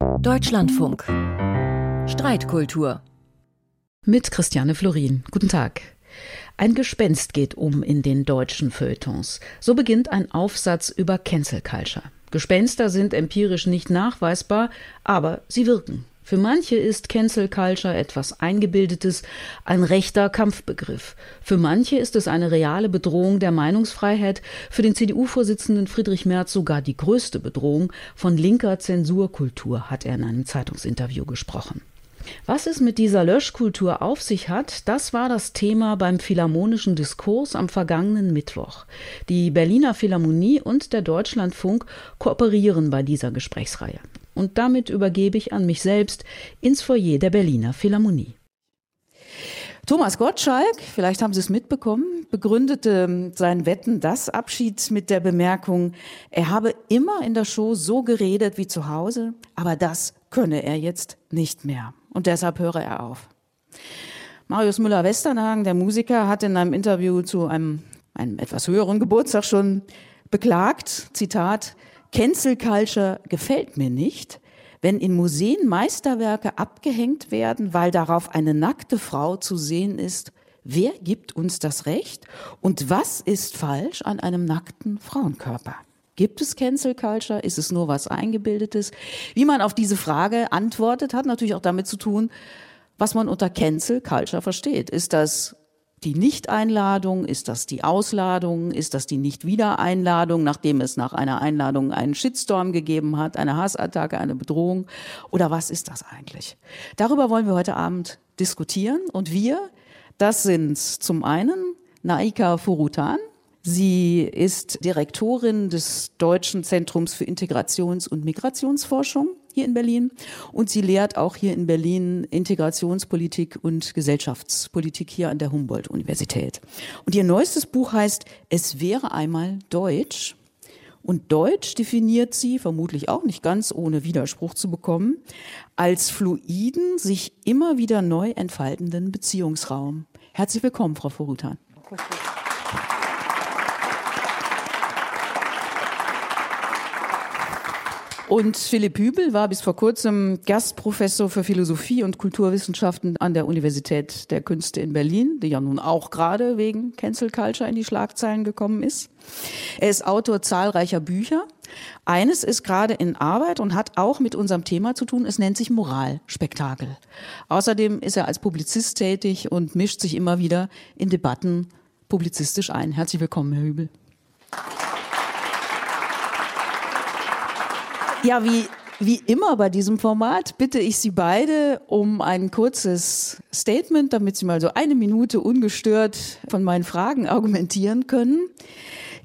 Deutschlandfunk. Streitkultur. Mit Christiane Florin. Guten Tag. Ein Gespenst geht um in den deutschen Feuilletons. So beginnt ein Aufsatz über Cancel Culture. Gespenster sind empirisch nicht nachweisbar, aber sie wirken. Für manche ist Cancel Culture etwas Eingebildetes, ein rechter Kampfbegriff. Für manche ist es eine reale Bedrohung der Meinungsfreiheit, für den CDU-Vorsitzenden Friedrich Merz sogar die größte Bedrohung. Von linker Zensurkultur hat er in einem Zeitungsinterview gesprochen. Was es mit dieser Löschkultur auf sich hat, das war das Thema beim Philharmonischen Diskurs am vergangenen Mittwoch. Die Berliner Philharmonie und der Deutschlandfunk kooperieren bei dieser Gesprächsreihe. Und damit übergebe ich an mich selbst ins Foyer der Berliner Philharmonie. Thomas Gottschalk, vielleicht haben Sie es mitbekommen, begründete sein Wetten das Abschied mit der Bemerkung, er habe immer in der Show so geredet wie zu Hause, aber das könne er jetzt nicht mehr. Und deshalb höre er auf. Marius Müller-Westernhagen, der Musiker, hat in einem Interview zu einem, einem etwas höheren Geburtstag schon beklagt, Zitat, Cancel Culture gefällt mir nicht, wenn in Museen Meisterwerke abgehängt werden, weil darauf eine nackte Frau zu sehen ist. Wer gibt uns das Recht? Und was ist falsch an einem nackten Frauenkörper? Gibt es Cancel Culture? Ist es nur was Eingebildetes? Wie man auf diese Frage antwortet, hat natürlich auch damit zu tun, was man unter Cancel Culture versteht. Ist das die Nicht-Einladung? Ist das die Ausladung? Ist das die Nicht-Wieder-Einladung, nachdem es nach einer Einladung einen Shitstorm gegeben hat, eine Hassattacke, eine Bedrohung? Oder was ist das eigentlich? Darüber wollen wir heute Abend diskutieren. Und wir, das sind zum einen Naika Furutan. Sie ist Direktorin des Deutschen Zentrums für Integrations- und Migrationsforschung hier in Berlin und sie lehrt auch hier in Berlin Integrationspolitik und Gesellschaftspolitik hier an der Humboldt-Universität. Und ihr neuestes Buch heißt Es wäre einmal Deutsch. Und Deutsch definiert sie, vermutlich auch nicht ganz ohne Widerspruch zu bekommen, als fluiden, sich immer wieder neu entfaltenden Beziehungsraum. Herzlich willkommen, Frau Forutan. Und Philipp Hübel war bis vor kurzem Gastprofessor für Philosophie und Kulturwissenschaften an der Universität der Künste in Berlin, die ja nun auch gerade wegen Cancel Culture in die Schlagzeilen gekommen ist. Er ist Autor zahlreicher Bücher. Eines ist gerade in Arbeit und hat auch mit unserem Thema zu tun. Es nennt sich Moralspektakel. Außerdem ist er als Publizist tätig und mischt sich immer wieder in Debatten publizistisch ein. Herzlich willkommen, Herr Hübel. Ja, wie, wie immer bei diesem Format bitte ich Sie beide um ein kurzes Statement, damit Sie mal so eine Minute ungestört von meinen Fragen argumentieren können.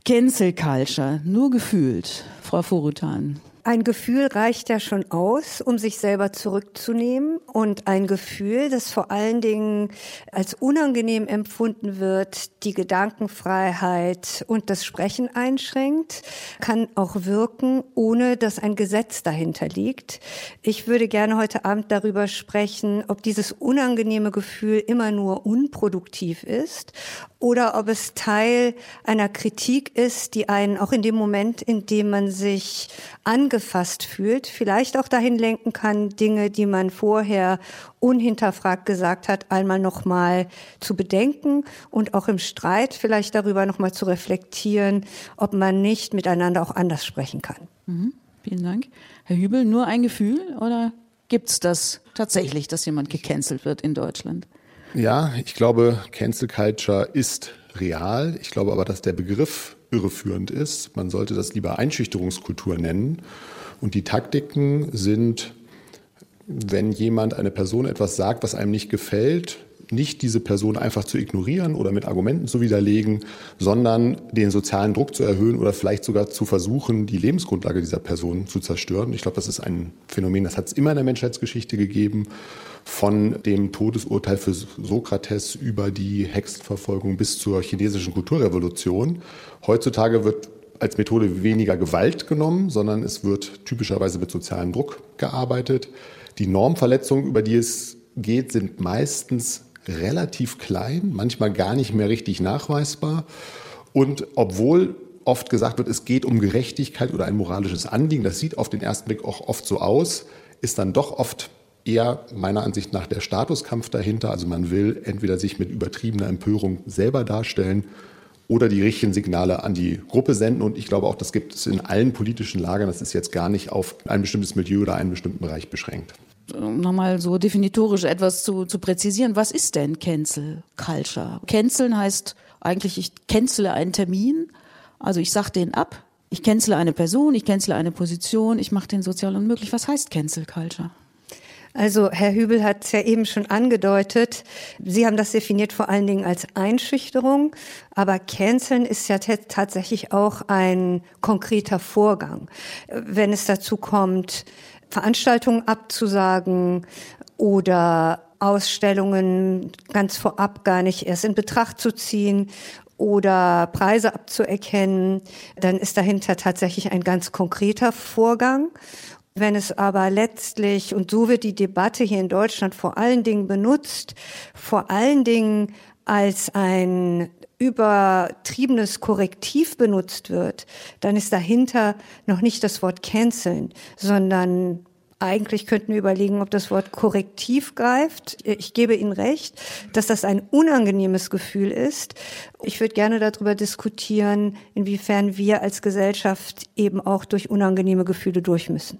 Cancel Culture, nur gefühlt, Frau Forutan. Ein Gefühl reicht ja schon aus, um sich selber zurückzunehmen. Und ein Gefühl, das vor allen Dingen als unangenehm empfunden wird, die Gedankenfreiheit und das Sprechen einschränkt, kann auch wirken, ohne dass ein Gesetz dahinter liegt. Ich würde gerne heute Abend darüber sprechen, ob dieses unangenehme Gefühl immer nur unproduktiv ist oder ob es Teil einer Kritik ist, die einen auch in dem Moment, in dem man sich angefasst fühlt, vielleicht auch dahin lenken kann, Dinge, die man vorher unhinterfragt gesagt hat, einmal nochmal zu bedenken und auch im Streit vielleicht darüber nochmal zu reflektieren, ob man nicht miteinander auch anders sprechen kann. Mhm. Vielen Dank. Herr Hübel, nur ein Gefühl oder gibt es das tatsächlich, dass jemand gecancelt wird in Deutschland? Ja, ich glaube, Cancel Culture ist real. Ich glaube aber, dass der Begriff irreführend ist. Man sollte das lieber Einschüchterungskultur nennen. Und die Taktiken sind, wenn jemand, eine Person etwas sagt, was einem nicht gefällt, nicht diese Person einfach zu ignorieren oder mit Argumenten zu widerlegen, sondern den sozialen Druck zu erhöhen oder vielleicht sogar zu versuchen, die Lebensgrundlage dieser Person zu zerstören. Ich glaube, das ist ein Phänomen, das hat es immer in der Menschheitsgeschichte gegeben von dem Todesurteil für Sokrates über die Hexenverfolgung bis zur chinesischen Kulturrevolution. Heutzutage wird als Methode weniger Gewalt genommen, sondern es wird typischerweise mit sozialem Druck gearbeitet. Die Normverletzungen, über die es geht, sind meistens relativ klein, manchmal gar nicht mehr richtig nachweisbar. Und obwohl oft gesagt wird, es geht um Gerechtigkeit oder ein moralisches Anliegen, das sieht auf den ersten Blick auch oft so aus, ist dann doch oft eher meiner Ansicht nach der Statuskampf dahinter. Also man will entweder sich mit übertriebener Empörung selber darstellen oder die richtigen Signale an die Gruppe senden. Und ich glaube auch, das gibt es in allen politischen Lagern. Das ist jetzt gar nicht auf ein bestimmtes Milieu oder einen bestimmten Bereich beschränkt. Um nochmal so definitorisch etwas zu, zu präzisieren. Was ist denn Cancel Culture? Canceln heißt eigentlich, ich cancele einen Termin. Also ich sage den ab. Ich cancele eine Person, ich cancele eine Position, ich mache den sozial unmöglich. Was heißt Cancel Culture? Also Herr Hübel hat es ja eben schon angedeutet. Sie haben das definiert vor allen Dingen als Einschüchterung, aber Canceln ist ja tatsächlich auch ein konkreter Vorgang. Wenn es dazu kommt, Veranstaltungen abzusagen oder Ausstellungen ganz vorab gar nicht erst in Betracht zu ziehen oder Preise abzuerkennen, dann ist dahinter tatsächlich ein ganz konkreter Vorgang. Wenn es aber letztlich, und so wird die Debatte hier in Deutschland vor allen Dingen benutzt, vor allen Dingen als ein übertriebenes Korrektiv benutzt wird, dann ist dahinter noch nicht das Wort canceln, sondern eigentlich könnten wir überlegen, ob das Wort korrektiv greift. Ich gebe Ihnen recht, dass das ein unangenehmes Gefühl ist. Ich würde gerne darüber diskutieren, inwiefern wir als Gesellschaft eben auch durch unangenehme Gefühle durch müssen.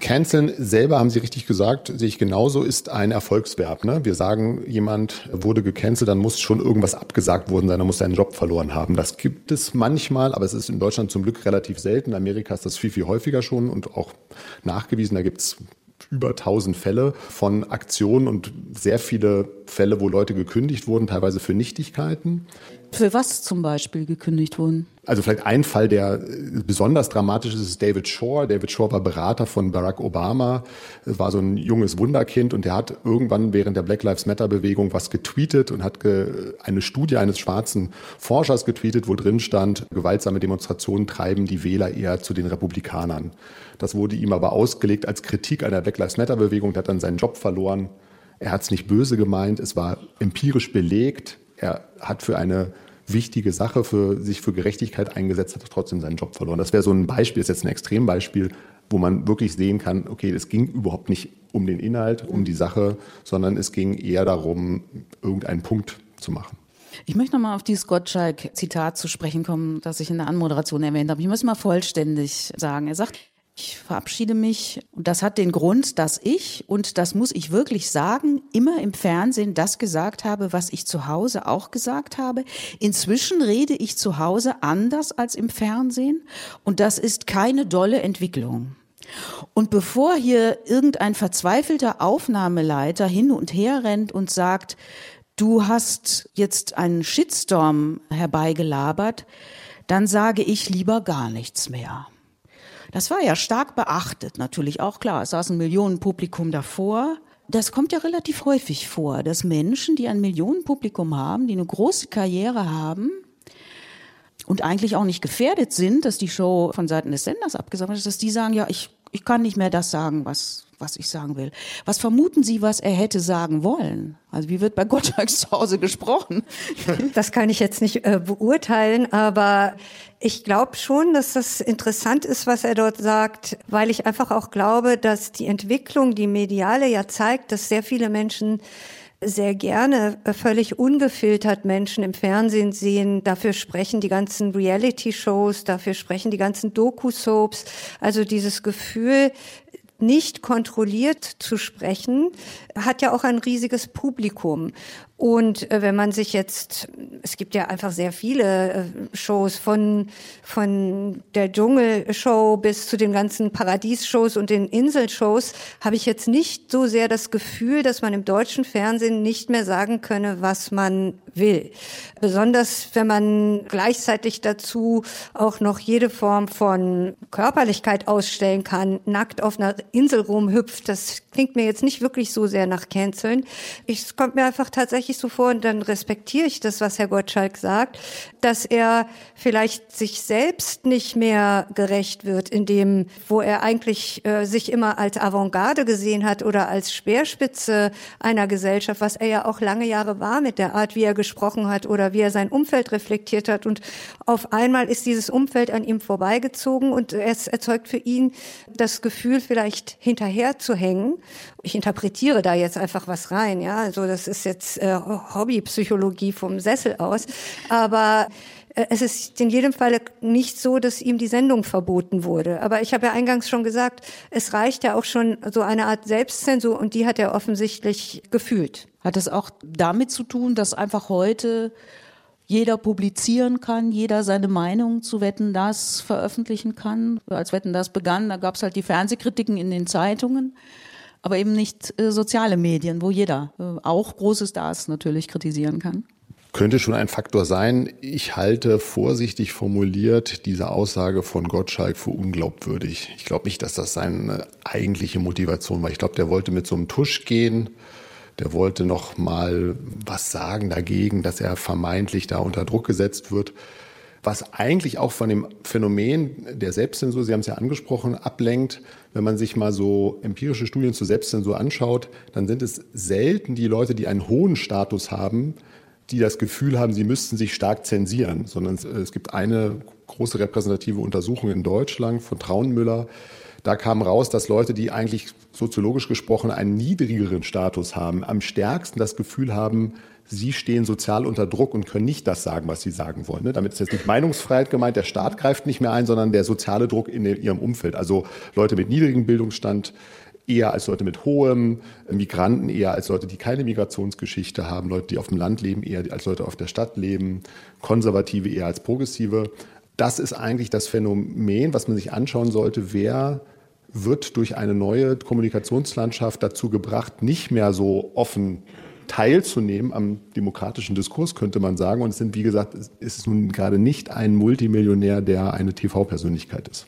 Canceln selber, haben Sie richtig gesagt, sehe ich genauso, ist ein Erfolgsverb. Ne? Wir sagen, jemand wurde gecancelt, dann muss schon irgendwas abgesagt worden sein, dann muss seinen Job verloren haben. Das gibt es manchmal, aber es ist in Deutschland zum Glück relativ selten. In Amerika ist das viel, viel häufiger schon und auch nachgewiesen. Da gibt es über 1000 Fälle von Aktionen und sehr viele Fälle, wo Leute gekündigt wurden, teilweise für Nichtigkeiten. Für was zum Beispiel gekündigt wurden? Also vielleicht ein Fall, der besonders dramatisch ist, ist David Shore. David Shore war Berater von Barack Obama, war so ein junges Wunderkind und der hat irgendwann während der Black Lives Matter Bewegung was getweetet und hat ge eine Studie eines schwarzen Forschers getweetet, wo drin stand, gewaltsame Demonstrationen treiben die Wähler eher zu den Republikanern. Das wurde ihm aber ausgelegt als Kritik an der Black Lives Matter Bewegung. Der hat dann seinen Job verloren. Er hat es nicht böse gemeint. Es war empirisch belegt. Er hat für eine wichtige Sache, für sich für Gerechtigkeit eingesetzt, hat trotzdem seinen Job verloren. Das wäre so ein Beispiel, ist jetzt ein Extrembeispiel, wo man wirklich sehen kann, okay, es ging überhaupt nicht um den Inhalt, um die Sache, sondern es ging eher darum, irgendeinen Punkt zu machen. Ich möchte nochmal auf dieses Gottschalk-Zitat zu sprechen kommen, das ich in der Anmoderation erwähnt habe. Ich muss mal vollständig sagen. Er sagt, ich verabschiede mich und das hat den Grund, dass ich, und das muss ich wirklich sagen, immer im Fernsehen das gesagt habe, was ich zu Hause auch gesagt habe. Inzwischen rede ich zu Hause anders als im Fernsehen und das ist keine dolle Entwicklung. Und bevor hier irgendein verzweifelter Aufnahmeleiter hin und her rennt und sagt, du hast jetzt einen Shitstorm herbeigelabert, dann sage ich lieber gar nichts mehr. Das war ja stark beachtet, natürlich auch klar. Es saß ein Millionenpublikum davor. Das kommt ja relativ häufig vor, dass Menschen, die ein Millionenpublikum haben, die eine große Karriere haben und eigentlich auch nicht gefährdet sind, dass die Show von Seiten des Senders abgesagt wird, dass die sagen, ja, ich, ich kann nicht mehr das sagen, was, was ich sagen will. Was vermuten Sie, was er hätte sagen wollen? Also wie wird bei Gottschalk zu Hause gesprochen? Das kann ich jetzt nicht äh, beurteilen, aber ich glaube schon, dass das interessant ist, was er dort sagt, weil ich einfach auch glaube, dass die Entwicklung, die mediale ja zeigt, dass sehr viele Menschen sehr gerne äh, völlig ungefiltert Menschen im Fernsehen sehen. Dafür sprechen die ganzen Reality-Shows, dafür sprechen die ganzen Doku-Soaps. Also dieses Gefühl, nicht kontrolliert zu sprechen, hat ja auch ein riesiges Publikum. Und äh, wenn man sich jetzt, es gibt ja einfach sehr viele äh, Shows von, von der Dschungelshow bis zu den ganzen Paradiesshows und den Inselshows, habe ich jetzt nicht so sehr das Gefühl, dass man im deutschen Fernsehen nicht mehr sagen könne, was man will. Besonders wenn man gleichzeitig dazu auch noch jede Form von Körperlichkeit ausstellen kann, nackt auf einer Insel rumhüpft, das klingt mir jetzt nicht wirklich so sehr nach Canceln. Es kommt mir einfach tatsächlich tatsächlich so vor, und dann respektiere ich das, was Herr Gottschalk sagt, dass er vielleicht sich selbst nicht mehr gerecht wird, in dem, wo er eigentlich äh, sich immer als Avantgarde gesehen hat oder als Speerspitze einer Gesellschaft, was er ja auch lange Jahre war mit der Art, wie er gesprochen hat oder wie er sein Umfeld reflektiert hat. Und auf einmal ist dieses Umfeld an ihm vorbeigezogen und es erzeugt für ihn das Gefühl, vielleicht hinterher zu hängen. Ich interpretiere da jetzt einfach was rein, ja. Also das ist jetzt äh, Hobbypsychologie vom Sessel aus. Aber äh, es ist in jedem Fall nicht so, dass ihm die Sendung verboten wurde. Aber ich habe ja eingangs schon gesagt, es reicht ja auch schon so eine Art Selbstzensur und die hat er offensichtlich gefühlt. Hat es auch damit zu tun, dass einfach heute jeder publizieren kann, jeder seine Meinung zu Wetten das veröffentlichen kann. Als Wetten das begann, da gab es halt die Fernsehkritiken in den Zeitungen, aber eben nicht äh, soziale Medien, wo jeder, äh, auch große Stars natürlich kritisieren kann. Könnte schon ein Faktor sein. Ich halte vorsichtig formuliert diese Aussage von Gottschalk für unglaubwürdig. Ich glaube nicht, dass das seine eigentliche Motivation war. Ich glaube, der wollte mit so einem Tusch gehen der wollte noch mal was sagen dagegen, dass er vermeintlich da unter Druck gesetzt wird. Was eigentlich auch von dem Phänomen der Selbstzensur, Sie haben es ja angesprochen, ablenkt. Wenn man sich mal so empirische Studien zur Selbstzensur anschaut, dann sind es selten die Leute, die einen hohen Status haben, die das Gefühl haben, sie müssten sich stark zensieren, sondern es gibt eine große repräsentative Untersuchung in Deutschland von Traunmüller, da kam raus, dass Leute, die eigentlich soziologisch gesprochen einen niedrigeren Status haben, am stärksten das Gefühl haben, sie stehen sozial unter Druck und können nicht das sagen, was sie sagen wollen. Ne? Damit ist jetzt nicht Meinungsfreiheit gemeint, der Staat greift nicht mehr ein, sondern der soziale Druck in ihrem Umfeld. Also Leute mit niedrigem Bildungsstand eher als Leute mit hohem, Migranten eher als Leute, die keine Migrationsgeschichte haben, Leute, die auf dem Land leben, eher als Leute auf der Stadt leben, Konservative eher als Progressive. Das ist eigentlich das Phänomen, was man sich anschauen sollte, wer wird durch eine neue Kommunikationslandschaft dazu gebracht, nicht mehr so offen teilzunehmen am demokratischen Diskurs, könnte man sagen. Und es sind, wie gesagt, es ist nun gerade nicht ein Multimillionär, der eine TV-Persönlichkeit ist.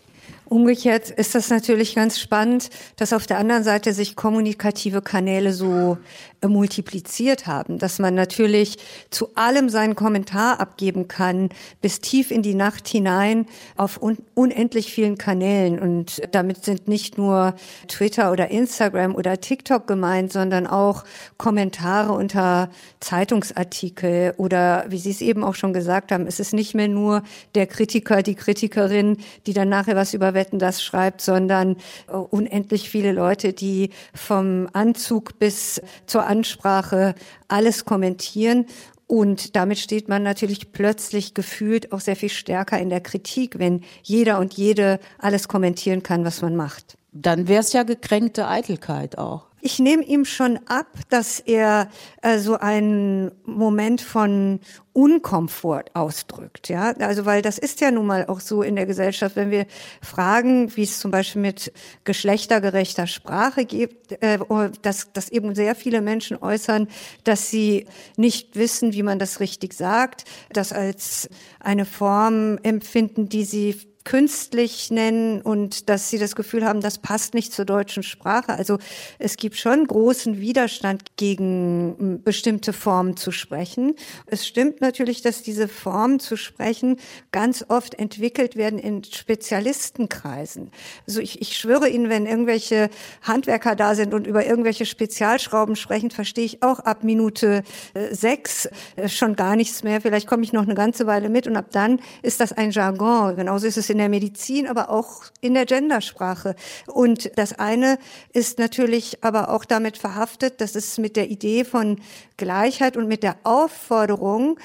Umgekehrt ist das natürlich ganz spannend, dass auf der anderen Seite sich kommunikative Kanäle so multipliziert haben, dass man natürlich zu allem seinen Kommentar abgeben kann, bis tief in die Nacht hinein auf un unendlich vielen Kanälen. Und damit sind nicht nur Twitter oder Instagram oder TikTok gemeint, sondern auch Kommentare unter Zeitungsartikel oder, wie Sie es eben auch schon gesagt haben, es ist nicht mehr nur der Kritiker, die Kritikerin, die dann nachher was über Wetten das schreibt, sondern äh, unendlich viele Leute, die vom Anzug bis zur Ansprache alles kommentieren. Und damit steht man natürlich plötzlich gefühlt auch sehr viel stärker in der Kritik, wenn jeder und jede alles kommentieren kann, was man macht. Dann wäre es ja gekränkte Eitelkeit auch. Ich nehme ihm schon ab, dass er äh, so einen Moment von Unkomfort ausdrückt, ja. Also, weil das ist ja nun mal auch so in der Gesellschaft, wenn wir fragen, wie es zum Beispiel mit geschlechtergerechter Sprache gibt, äh, dass, dass eben sehr viele Menschen äußern, dass sie nicht wissen, wie man das richtig sagt, das als eine Form empfinden, die sie künstlich nennen und dass sie das Gefühl haben, das passt nicht zur deutschen Sprache. Also es gibt schon großen Widerstand gegen bestimmte Formen zu sprechen. Es stimmt natürlich, dass diese Formen zu sprechen ganz oft entwickelt werden in Spezialistenkreisen. Also ich, ich schwöre Ihnen, wenn irgendwelche Handwerker da sind und über irgendwelche Spezialschrauben sprechen, verstehe ich auch ab Minute äh, sechs äh, schon gar nichts mehr. Vielleicht komme ich noch eine ganze Weile mit und ab dann ist das ein Jargon. Genauso ist es in in der Medizin, aber auch in der Gendersprache. Und das eine ist natürlich aber auch damit verhaftet, dass es mit der Idee von Gleichheit und mit der Aufforderung,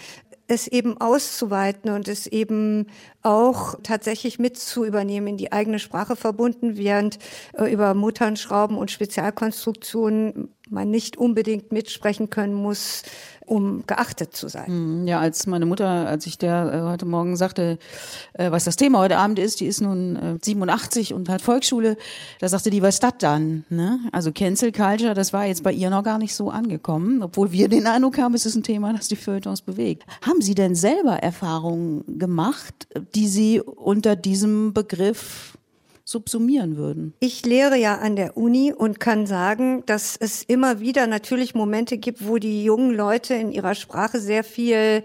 es eben auszuweiten und es eben auch tatsächlich mit zu übernehmen, in die eigene Sprache verbunden, während äh, über Mutternschrauben und Spezialkonstruktionen man nicht unbedingt mitsprechen können muss, um geachtet zu sein. Hm, ja, als meine Mutter, als ich der äh, heute Morgen sagte, äh, was das Thema heute Abend ist, die ist nun äh, 87 und hat Volksschule, da sagte die, was das dann? Ne? Also Cancel Culture, das war jetzt bei ihr noch gar nicht so angekommen, obwohl wir den Eindruck haben, es ist ein Thema, das die Feuilletons bewegt. Haben Sie denn selber Erfahrungen gemacht, die Sie unter diesem Begriff subsumieren würden? Ich lehre ja an der Uni und kann sagen, dass es immer wieder natürlich Momente gibt, wo die jungen Leute in ihrer Sprache sehr viel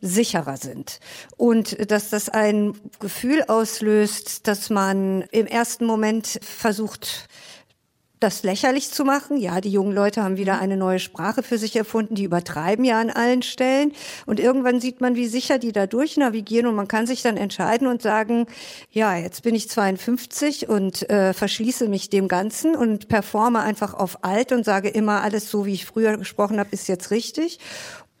sicherer sind. Und dass das ein Gefühl auslöst, dass man im ersten Moment versucht, das lächerlich zu machen. Ja, die jungen Leute haben wieder eine neue Sprache für sich erfunden, die übertreiben ja an allen Stellen. Und irgendwann sieht man, wie sicher die da durchnavigieren und man kann sich dann entscheiden und sagen, ja, jetzt bin ich 52 und äh, verschließe mich dem Ganzen und performe einfach auf alt und sage immer, alles so, wie ich früher gesprochen habe, ist jetzt richtig.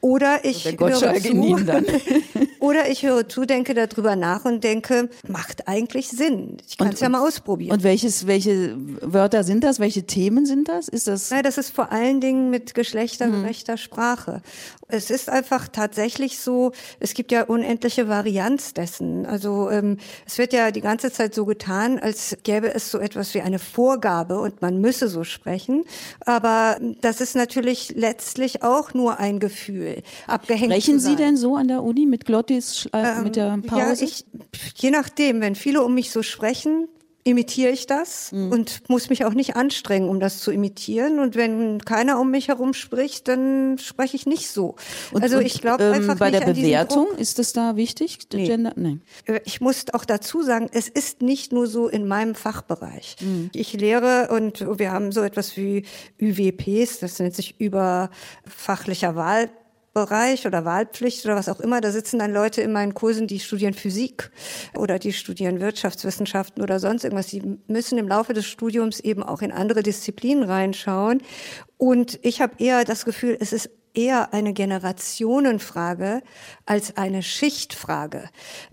Oder ich höre zu, oder ich höre zu, denke darüber nach und denke, macht eigentlich Sinn. Ich kann es ja mal ausprobieren. Und welches, welche Wörter sind das? Welche Themen sind das? Ist das? Nein, das ist vor allen Dingen mit geschlechtergerechter mhm. Sprache. Es ist einfach tatsächlich so, es gibt ja unendliche Varianz dessen. Also ähm, es wird ja die ganze Zeit so getan, als gäbe es so etwas wie eine Vorgabe und man müsse so sprechen. Aber das ist natürlich letztlich auch nur ein Gefühl abgehängt Sprechen Sie denn so an der Uni mit Glottis, äh, ähm, mit der Pause? Ja, ich, je nachdem, wenn viele um mich so sprechen, imitiere ich das mhm. und muss mich auch nicht anstrengen, um das zu imitieren. Und wenn keiner um mich herum spricht, dann spreche ich nicht so. Und, also ich glaube ähm, einfach bei nicht der Bewertung ist das da wichtig? Nee. Gender? Nee. Äh, ich muss auch dazu sagen, es ist nicht nur so in meinem Fachbereich. Mhm. Ich lehre und wir haben so etwas wie UWPs, das nennt sich überfachlicher Wahl Bereich oder Wahlpflicht oder was auch immer, da sitzen dann Leute in meinen Kursen, die studieren Physik oder die studieren Wirtschaftswissenschaften oder sonst irgendwas. Die müssen im Laufe des Studiums eben auch in andere Disziplinen reinschauen. Und ich habe eher das Gefühl, es ist eher eine Generationenfrage als eine Schichtfrage,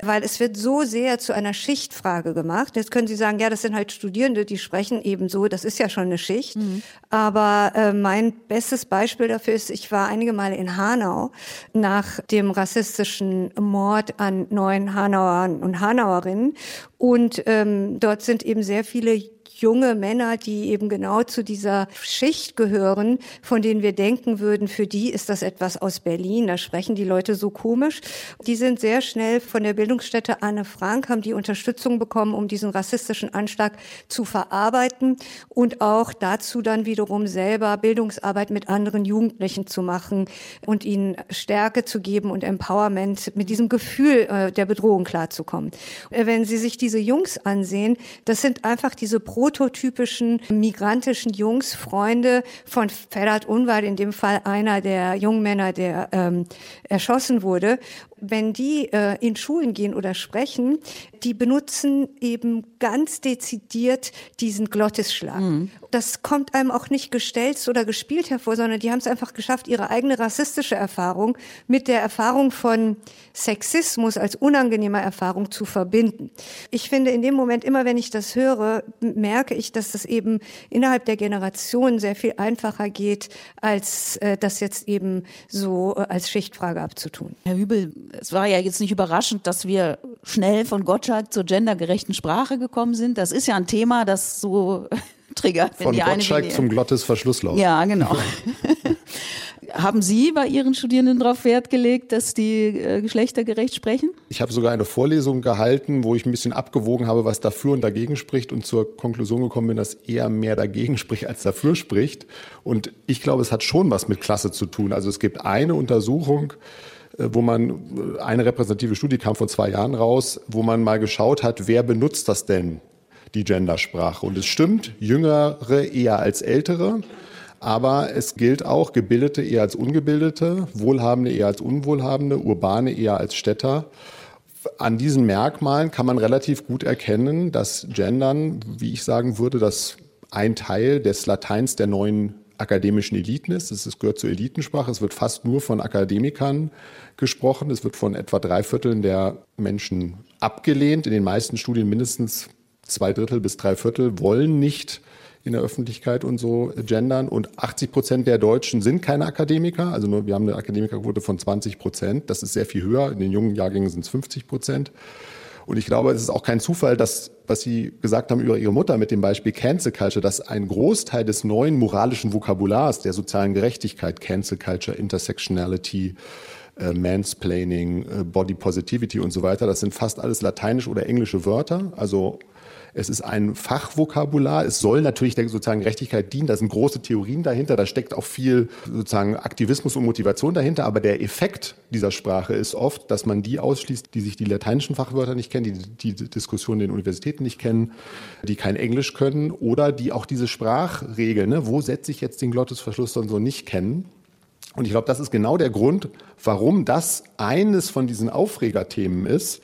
weil es wird so sehr zu einer Schichtfrage gemacht. Jetzt können Sie sagen, ja, das sind halt Studierende, die sprechen eben so, das ist ja schon eine Schicht. Mhm. Aber äh, mein bestes Beispiel dafür ist, ich war einige Male in Hanau nach dem rassistischen Mord an neun Hanauern und Hanauerinnen und ähm, dort sind eben sehr viele junge Männer, die eben genau zu dieser Schicht gehören, von denen wir denken würden, für die ist das etwas aus Berlin, da sprechen die Leute so komisch. Die sind sehr schnell von der Bildungsstätte Anne Frank, haben die Unterstützung bekommen, um diesen rassistischen Anschlag zu verarbeiten und auch dazu dann wiederum selber Bildungsarbeit mit anderen Jugendlichen zu machen und ihnen Stärke zu geben und Empowerment mit diesem Gefühl äh, der Bedrohung klarzukommen. Äh, wenn Sie sich diese Jungs ansehen, das sind einfach diese Pro prototypischen migrantischen Jungs, Freunde von Ferhat Unwar, in dem Fall einer der jungen Männer, der ähm, erschossen wurde wenn die äh, in Schulen gehen oder sprechen, die benutzen eben ganz dezidiert diesen Glottisschlag. Mhm. Das kommt einem auch nicht gestellt oder gespielt hervor, sondern die haben es einfach geschafft, ihre eigene rassistische Erfahrung mit der Erfahrung von Sexismus als unangenehmer Erfahrung zu verbinden. Ich finde, in dem Moment, immer wenn ich das höre, merke ich, dass das eben innerhalb der Generation sehr viel einfacher geht, als äh, das jetzt eben so äh, als Schichtfrage abzutun. Herr Hübel, es war ja jetzt nicht überraschend, dass wir schnell von Gottschalk zur gendergerechten Sprache gekommen sind. Das ist ja ein Thema, das so triggert. Von Gottschalk zum Glottes Verschlusslauf. Ja, genau. Haben Sie bei Ihren Studierenden darauf Wert gelegt, dass die äh, geschlechtergerecht sprechen? Ich habe sogar eine Vorlesung gehalten, wo ich ein bisschen abgewogen habe, was dafür und dagegen spricht und zur Konklusion gekommen bin, dass eher mehr dagegen spricht als dafür spricht. Und ich glaube, es hat schon was mit Klasse zu tun. Also es gibt eine Untersuchung, wo man, äh, eine repräsentative Studie kam vor zwei Jahren raus, wo man mal geschaut hat, wer benutzt das denn, die Gendersprache. Und es stimmt, Jüngere eher als Ältere. Aber es gilt auch Gebildete eher als Ungebildete, Wohlhabende eher als Unwohlhabende, Urbane eher als Städter. An diesen Merkmalen kann man relativ gut erkennen, dass Gendern, wie ich sagen würde, dass ein Teil des Lateins der neuen akademischen Eliten ist. Es gehört zur Elitensprache. Es wird fast nur von Akademikern gesprochen. Es wird von etwa drei Vierteln der Menschen abgelehnt. In den meisten Studien mindestens zwei Drittel bis drei Viertel wollen nicht in der Öffentlichkeit und so gendern. Und 80 Prozent der Deutschen sind keine Akademiker. Also nur, wir haben eine Akademikerquote von 20 Prozent. Das ist sehr viel höher. In den jungen Jahrgängen sind es 50 Prozent. Und ich glaube, es ist auch kein Zufall, dass, was Sie gesagt haben über Ihre Mutter mit dem Beispiel Cancel Culture, dass ein Großteil des neuen moralischen Vokabulars der sozialen Gerechtigkeit, Cancel Culture, Intersectionality, äh, Mansplaining, äh, Body Positivity und so weiter, das sind fast alles lateinische oder englische Wörter. Also Es ist ein Fachvokabular. Es soll natürlich der sozusagen Gerechtigkeit dienen. Da sind große Theorien dahinter. Da steckt auch viel sozusagen Aktivismus und Motivation dahinter. Aber der Effekt dieser Sprache ist oft, dass man die ausschließt, die sich die lateinischen Fachwörter nicht kennen, die die Diskussion in den Universitäten nicht kennen, die kein Englisch können oder die auch diese Sprachregeln, ne, wo setze ich jetzt den Glottisverschluss und so nicht kennen. Und ich glaube, das ist genau der Grund, warum das eines von diesen Aufregerthemen ist,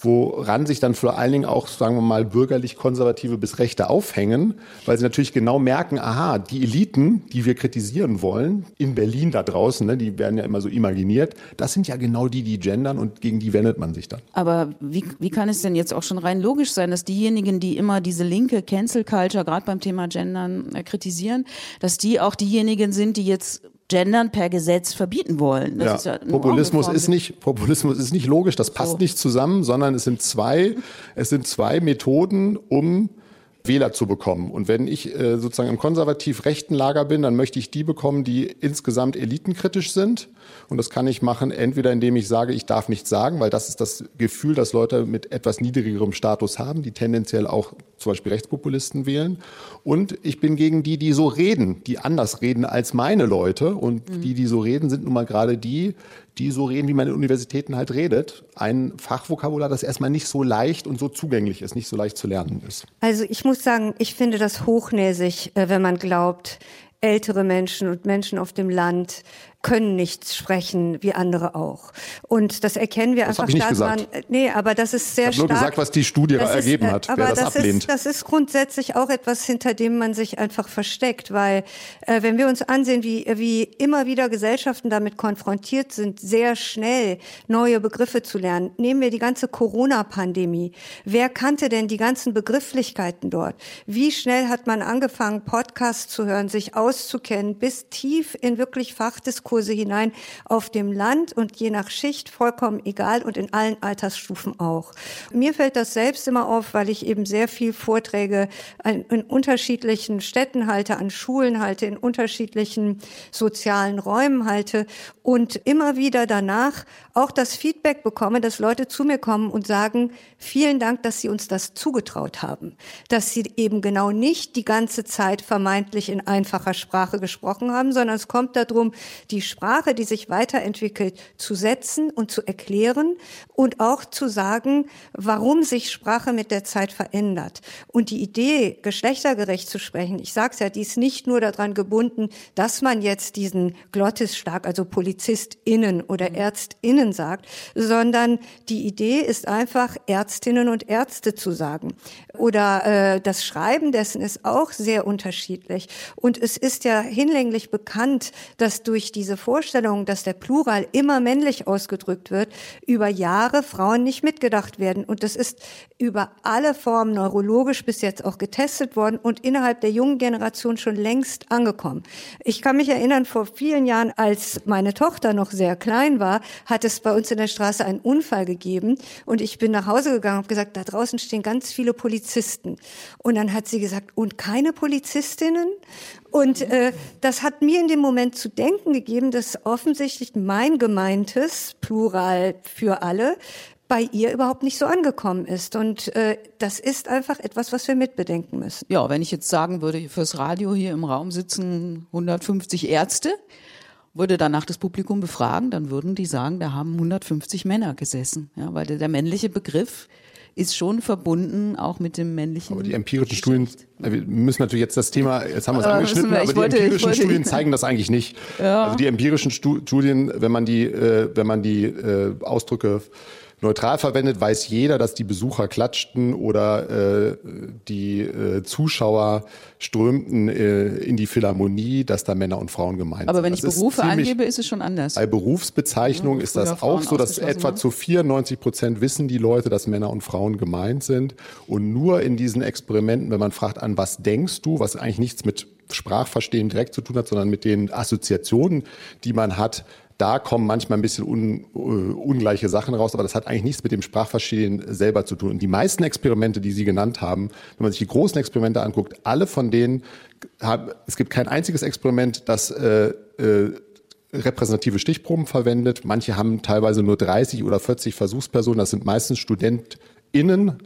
woran sich dann vor allen Dingen auch, sagen wir mal, bürgerlich-konservative bis Rechte aufhängen, weil sie natürlich genau merken, aha, die Eliten, die wir kritisieren wollen, in Berlin da draußen, ne, die werden ja immer so imaginiert, das sind ja genau die, die gendern und gegen die wendet man sich dann. Aber wie, wie kann es denn jetzt auch schon rein logisch sein, dass diejenigen, die immer diese linke Cancel Culture gerade beim Thema Gendern äh, kritisieren, dass die auch diejenigen sind, die jetzt Gendern per Gesetz verbieten wollen. Ja. Ist ja Populismus ist nicht Populismus ist nicht logisch, das passt so. nicht zusammen, sondern es sind zwei es sind zwei Methoden, um Wähler zu bekommen. Und wenn ich äh, sozusagen im konservativ rechten Lager bin, dann möchte ich die bekommen, die insgesamt elitenkritisch sind. Und das kann ich machen, entweder indem ich sage, ich darf nichts sagen, weil das ist das Gefühl, das Leute mit etwas niedrigerem Status haben, die tendenziell auch zum Beispiel Rechtspopulisten wählen. Und ich bin gegen die, die so reden, die anders reden als meine Leute. Und mhm. die, die so reden, sind nun mal gerade die, die so reden, wie man in Universitäten halt redet. Ein Fachvokabular, das erstmal nicht so leicht und so zugänglich ist, nicht so leicht zu lernen ist. Also ich muss sagen, ich finde das hochnäsig, äh, wenn man glaubt, ältere Menschen und Menschen auf dem Land können nichts sprechen wie andere auch. Und das erkennen wir das einfach ich nicht gesagt. Man, nee, aber das ist sehr ich stark. nur gesagt, was die Studie das ergeben ist, hat, aber wer das, das ablehnt. Ist, das ist grundsätzlich auch etwas, hinter dem man sich einfach versteckt, weil äh, wenn wir uns ansehen, wie, wie immer wieder Gesellschaften damit konfrontiert sind, sehr schnell neue Begriffe zu lernen. Nehmen wir die ganze Corona-Pandemie. Wer kannte denn die ganzen Begrifflichkeiten dort? Wie schnell hat man angefangen, Podcasts zu hören, sich auszukennen, bis tief in wirklich Fachdiskussionen Kurse hinein auf dem Land und je nach Schicht vollkommen egal und in allen Altersstufen auch. Mir fällt das selbst immer auf, weil ich eben sehr viel Vorträge in unterschiedlichen Städten halte, an Schulen halte, in unterschiedlichen sozialen Räumen halte und immer wieder danach auch das Feedback bekomme, dass Leute zu mir kommen und sagen, vielen Dank, dass Sie uns das zugetraut haben, dass Sie eben genau nicht die ganze Zeit vermeintlich in einfacher Sprache gesprochen haben, sondern es kommt darum, die Sprache, die sich weiterentwickelt, zu setzen und zu erklären und auch zu sagen, warum sich Sprache mit der Zeit verändert. Und die Idee, geschlechtergerecht zu sprechen, ich sage es ja, die ist nicht nur daran gebunden, dass man jetzt diesen Glottisstark, also PolizistInnen oder ÄrztInnen sagt, sondern die Idee ist einfach, Ärztinnen und Ärzte zu sagen. Oder äh, das Schreiben dessen ist auch sehr unterschiedlich. Und es ist ja hinlänglich bekannt, dass durch diese Vorstellung, dass der Plural immer männlich ausgedrückt wird, über Jahre Frauen nicht mitgedacht werden. Und das ist über alle Formen neurologisch bis jetzt auch getestet worden und innerhalb der jungen Generation schon längst angekommen. Ich kann mich erinnern, vor vielen Jahren, als meine Tochter noch sehr klein war, hat es bei uns in der Straße einen Unfall gegeben und ich bin nach Hause gegangen und habe gesagt, da draußen stehen ganz viele Polizisten. Und dann hat sie gesagt, und keine Polizistinnen? Und äh, das hat mir in dem Moment zu denken gegeben, dass offensichtlich mein gemeintes, Plural für alle, bei ihr überhaupt nicht so angekommen ist. Und äh, das ist einfach etwas, was wir mitbedenken müssen. Ja, wenn ich jetzt sagen würde, fürs Radio hier im Raum sitzen 150 Ärzte, würde danach das Publikum befragen, dann würden die sagen, da haben 150 Männer gesessen. Ja, weil der, der männliche Begriff ist schon verbunden auch mit dem männlichen. Aber die empirischen Studien, wir müssen natürlich jetzt das Thema, jetzt haben wir es angeschnitten, wir, aber wollte, die empirischen Studien zeigen das eigentlich nicht. Ja. Also die empirischen Studien, wenn man die, äh, wenn man die äh, Ausdrücke neutral verwendet, weiß jeder, dass die Besucher klatschten oder äh, die äh, Zuschauer strömten äh, in die Philharmonie, dass da Männer und Frauen gemeint Aber sind. wenn ich Berufe angebe, ist es schon anders. Bei Berufsbezeichnungen ja, ist das auch so, dass etwa zu 94 Prozent wissen die Leute, dass Männer und Frauen gemeint sind. Und nur in diesen Experimenten, wenn man fragt an, was denkst du, was eigentlich nichts mit Sprachverstehen direkt zu tun hat, sondern mit den Assoziationen, die man hat, da kommen manchmal ein bisschen un, uh, ungleiche Sachen raus, aber das hat eigentlich nichts mit dem Sprachverstehen selber zu tun. Und die meisten Experimente, die Sie genannt haben, wenn man sich die großen Experimente anguckt, alle von denen haben, es gibt kein einziges Experiment, das äh, äh, repräsentative Stichproben verwendet. Manche haben teilweise nur 30 oder 40 Versuchspersonen. Das sind meistens Student, StudentInnen,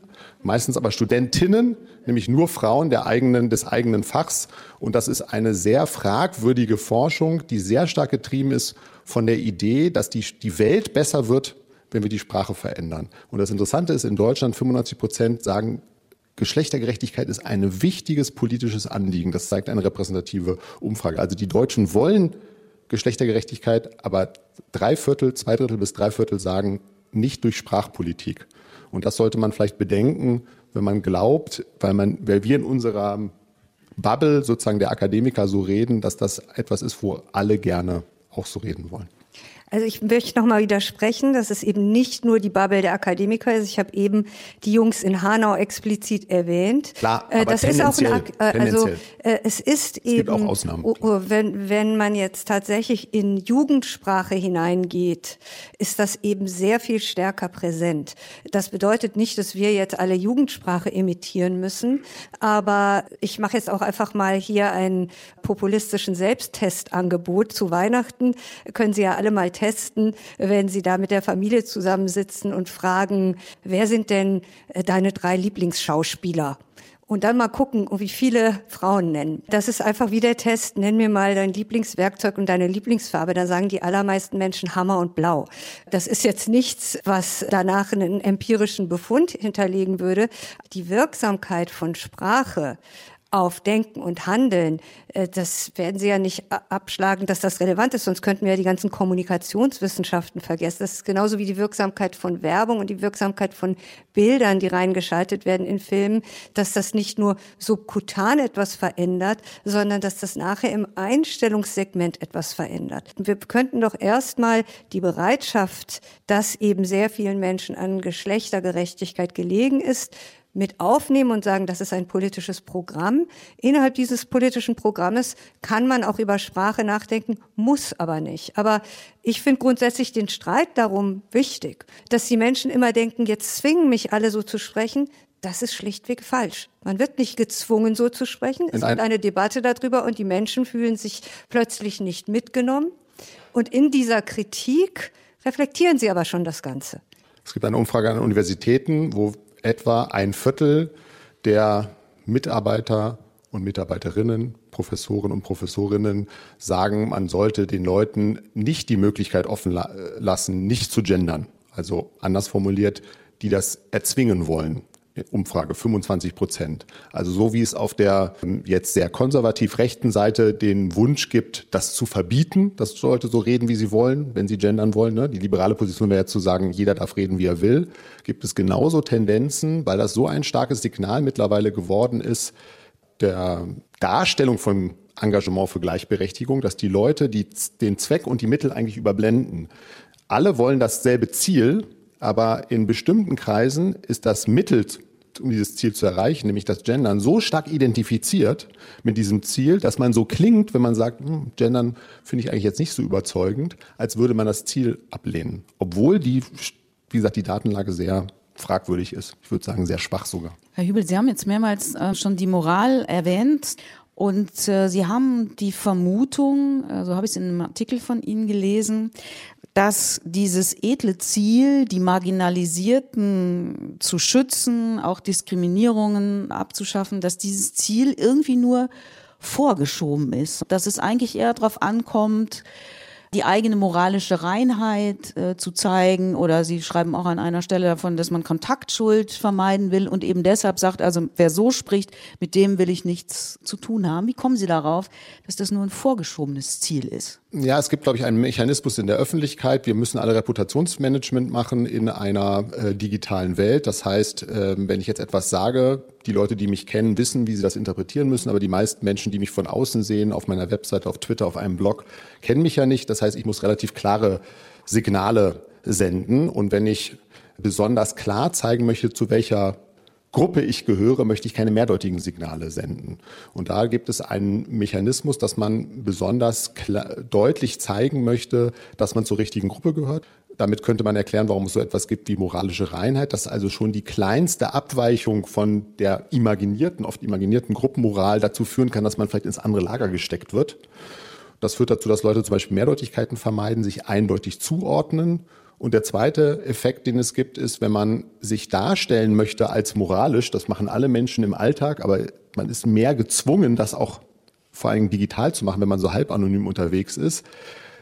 meistens aber Studentinnen, nämlich nur Frauen der eigenen, des eigenen Fachs. Und das ist eine sehr fragwürdige Forschung, die sehr stark getrieben ist von der Idee, dass die, die Welt besser wird, wenn wir die Sprache verändern. Und das Interessante ist, in Deutschland 95 Prozent sagen, Geschlechtergerechtigkeit ist ein wichtiges politisches Anliegen. Das zeigt eine repräsentative Umfrage. Also die Deutschen wollen Geschlechtergerechtigkeit, aber drei Viertel, zwei Drittel bis drei Viertel sagen nicht durch Sprachpolitik. Und das sollte man vielleicht bedenken, wenn man glaubt, weil man, weil wir in unserer Bubble sozusagen der Akademiker so reden, dass das etwas ist, wo alle gerne auch so reden wollen. Also ich möchte noch mal widersprechen, dass es eben nicht nur die Bubble der Akademiker ist. Ich habe eben die Jungs in Hanau explizit erwähnt. Klar, äh, aber das ist auch ein, äh, also äh, es ist es eben, auch Ausnahmen, oh, oh, wenn wenn man jetzt tatsächlich in Jugendsprache hineingeht, ist das eben sehr viel stärker präsent. Das bedeutet nicht, dass wir jetzt alle Jugendsprache imitieren müssen, aber ich mache jetzt auch einfach mal hier einen populistischen Selbsttestangebot zu Weihnachten. Können Sie ja alle mal testen, wenn Sie da mit der Familie zusammensitzen und fragen, wer sind denn äh, deine drei Lieblingsschauspieler? Und dann mal gucken, wie viele Frauen nennen. Das ist einfach wie der Test. Nenn mir mal dein Lieblingswerkzeug und deine Lieblingsfarbe. Da sagen die allermeisten Menschen Hammer und Blau. Das ist jetzt nichts, was danach einen empirischen Befund hinterlegen würde. Die Wirksamkeit von Sprache auf Denken und Handeln, das werden Sie ja nicht abschlagen, dass das relevant ist, sonst könnten wir ja die ganzen Kommunikationswissenschaften vergessen. Das ist genauso wie die Wirksamkeit von Werbung und die Wirksamkeit von Bildern, die reingeschaltet werden in Filmen, dass das nicht nur subkutan etwas verändert, sondern dass das nachher im Einstellungssegment etwas verändert. Wir könnten doch erstmal die Bereitschaft, dass eben sehr vielen Menschen an Geschlechtergerechtigkeit gelegen ist, mit aufnehmen und sagen, das ist ein politisches Programm. Innerhalb dieses politischen Programmes kann man auch über Sprache nachdenken, muss aber nicht. Aber ich finde grundsätzlich den Streit darum wichtig, dass die Menschen immer denken, jetzt zwingen mich alle so zu sprechen. Das ist schlichtweg falsch. Man wird nicht gezwungen, so zu sprechen. Es gibt eine Debatte darüber und die Menschen fühlen sich plötzlich nicht mitgenommen. Und in dieser Kritik reflektieren sie aber schon das Ganze. Es gibt eine Umfrage an Universitäten, wo etwa ein Viertel der Mitarbeiter und Mitarbeiterinnen, Professoren und Professorinnen sagen, man sollte den Leuten nicht die Möglichkeit offen lassen, nicht zu gendern. Also anders formuliert, die das erzwingen wollen. Umfrage 25 Prozent. Also so wie es auf der ähm, jetzt sehr konservativ rechten Seite den Wunsch gibt, das zu verbieten, das sollte so reden, wie sie wollen, wenn sie gendern wollen. Ne? Die liberale Position wäre zu sagen, jeder darf reden, wie er will. Gibt es genauso Tendenzen, weil das so ein starkes Signal mittlerweile geworden ist, der Darstellung von Engagement für Gleichberechtigung, dass die Leute die, den Zweck und die Mittel eigentlich überblenden. Alle wollen dasselbe Ziel, aber in bestimmten Kreisen ist das Mittel, um dieses Ziel zu erreichen, nämlich das Gendern, so stark identifiziert mit diesem Ziel, dass man so klingt, wenn man sagt, hm, Gendern finde ich eigentlich jetzt nicht so überzeugend, als würde man das Ziel ablehnen. Obwohl die, wie gesagt, die Datenlage sehr fragwürdig ist. Ich würde sagen, sehr schwach sogar. Herr Hübel, Sie haben jetzt mehrmals äh, schon die Moral erwähnt. Und äh, Sie haben die Vermutung, äh, so habe ich es in einem Artikel von Ihnen gelesen, dass dieses edle Ziel, die Marginalisierten zu schützen, auch Diskriminierungen abzuschaffen, dass dieses Ziel irgendwie nur vorgeschoben ist, dass es eigentlich eher darauf ankommt, die eigene moralische Reinheit äh, zu zeigen. Oder Sie schreiben auch an einer Stelle davon, dass man Kontaktschuld vermeiden will und eben deshalb sagt, also wer so spricht, mit dem will ich nichts zu tun haben. Wie kommen Sie darauf, dass das nur ein vorgeschobenes Ziel ist? Ja, es gibt, glaube ich, einen Mechanismus in der Öffentlichkeit. Wir müssen alle Reputationsmanagement machen in einer äh, digitalen Welt. Das heißt, äh, wenn ich jetzt etwas sage, die Leute, die mich kennen, wissen, wie sie das interpretieren müssen, aber die meisten Menschen, die mich von außen sehen, auf meiner Webseite, auf Twitter, auf einem Blog, kennen mich ja nicht. Das heißt, ich muss relativ klare Signale senden. Und wenn ich besonders klar zeigen möchte, zu welcher Gruppe ich gehöre, möchte ich keine mehrdeutigen Signale senden. Und da gibt es einen Mechanismus, dass man besonders deutlich zeigen möchte, dass man zur richtigen Gruppe gehört. Damit könnte man erklären, warum es so etwas gibt wie moralische Reinheit, dass also schon die kleinste Abweichung von der imaginierten, oft imaginierten Gruppenmoral dazu führen kann, dass man vielleicht ins andere Lager gesteckt wird. Das führt dazu, dass Leute zum Beispiel Mehrdeutigkeiten vermeiden, sich eindeutig zuordnen. Und der zweite Effekt, den es gibt, ist, wenn man sich darstellen möchte als moralisch, das machen alle Menschen im Alltag, aber man ist mehr gezwungen, das auch vor allem digital zu machen, wenn man so halb anonym unterwegs ist,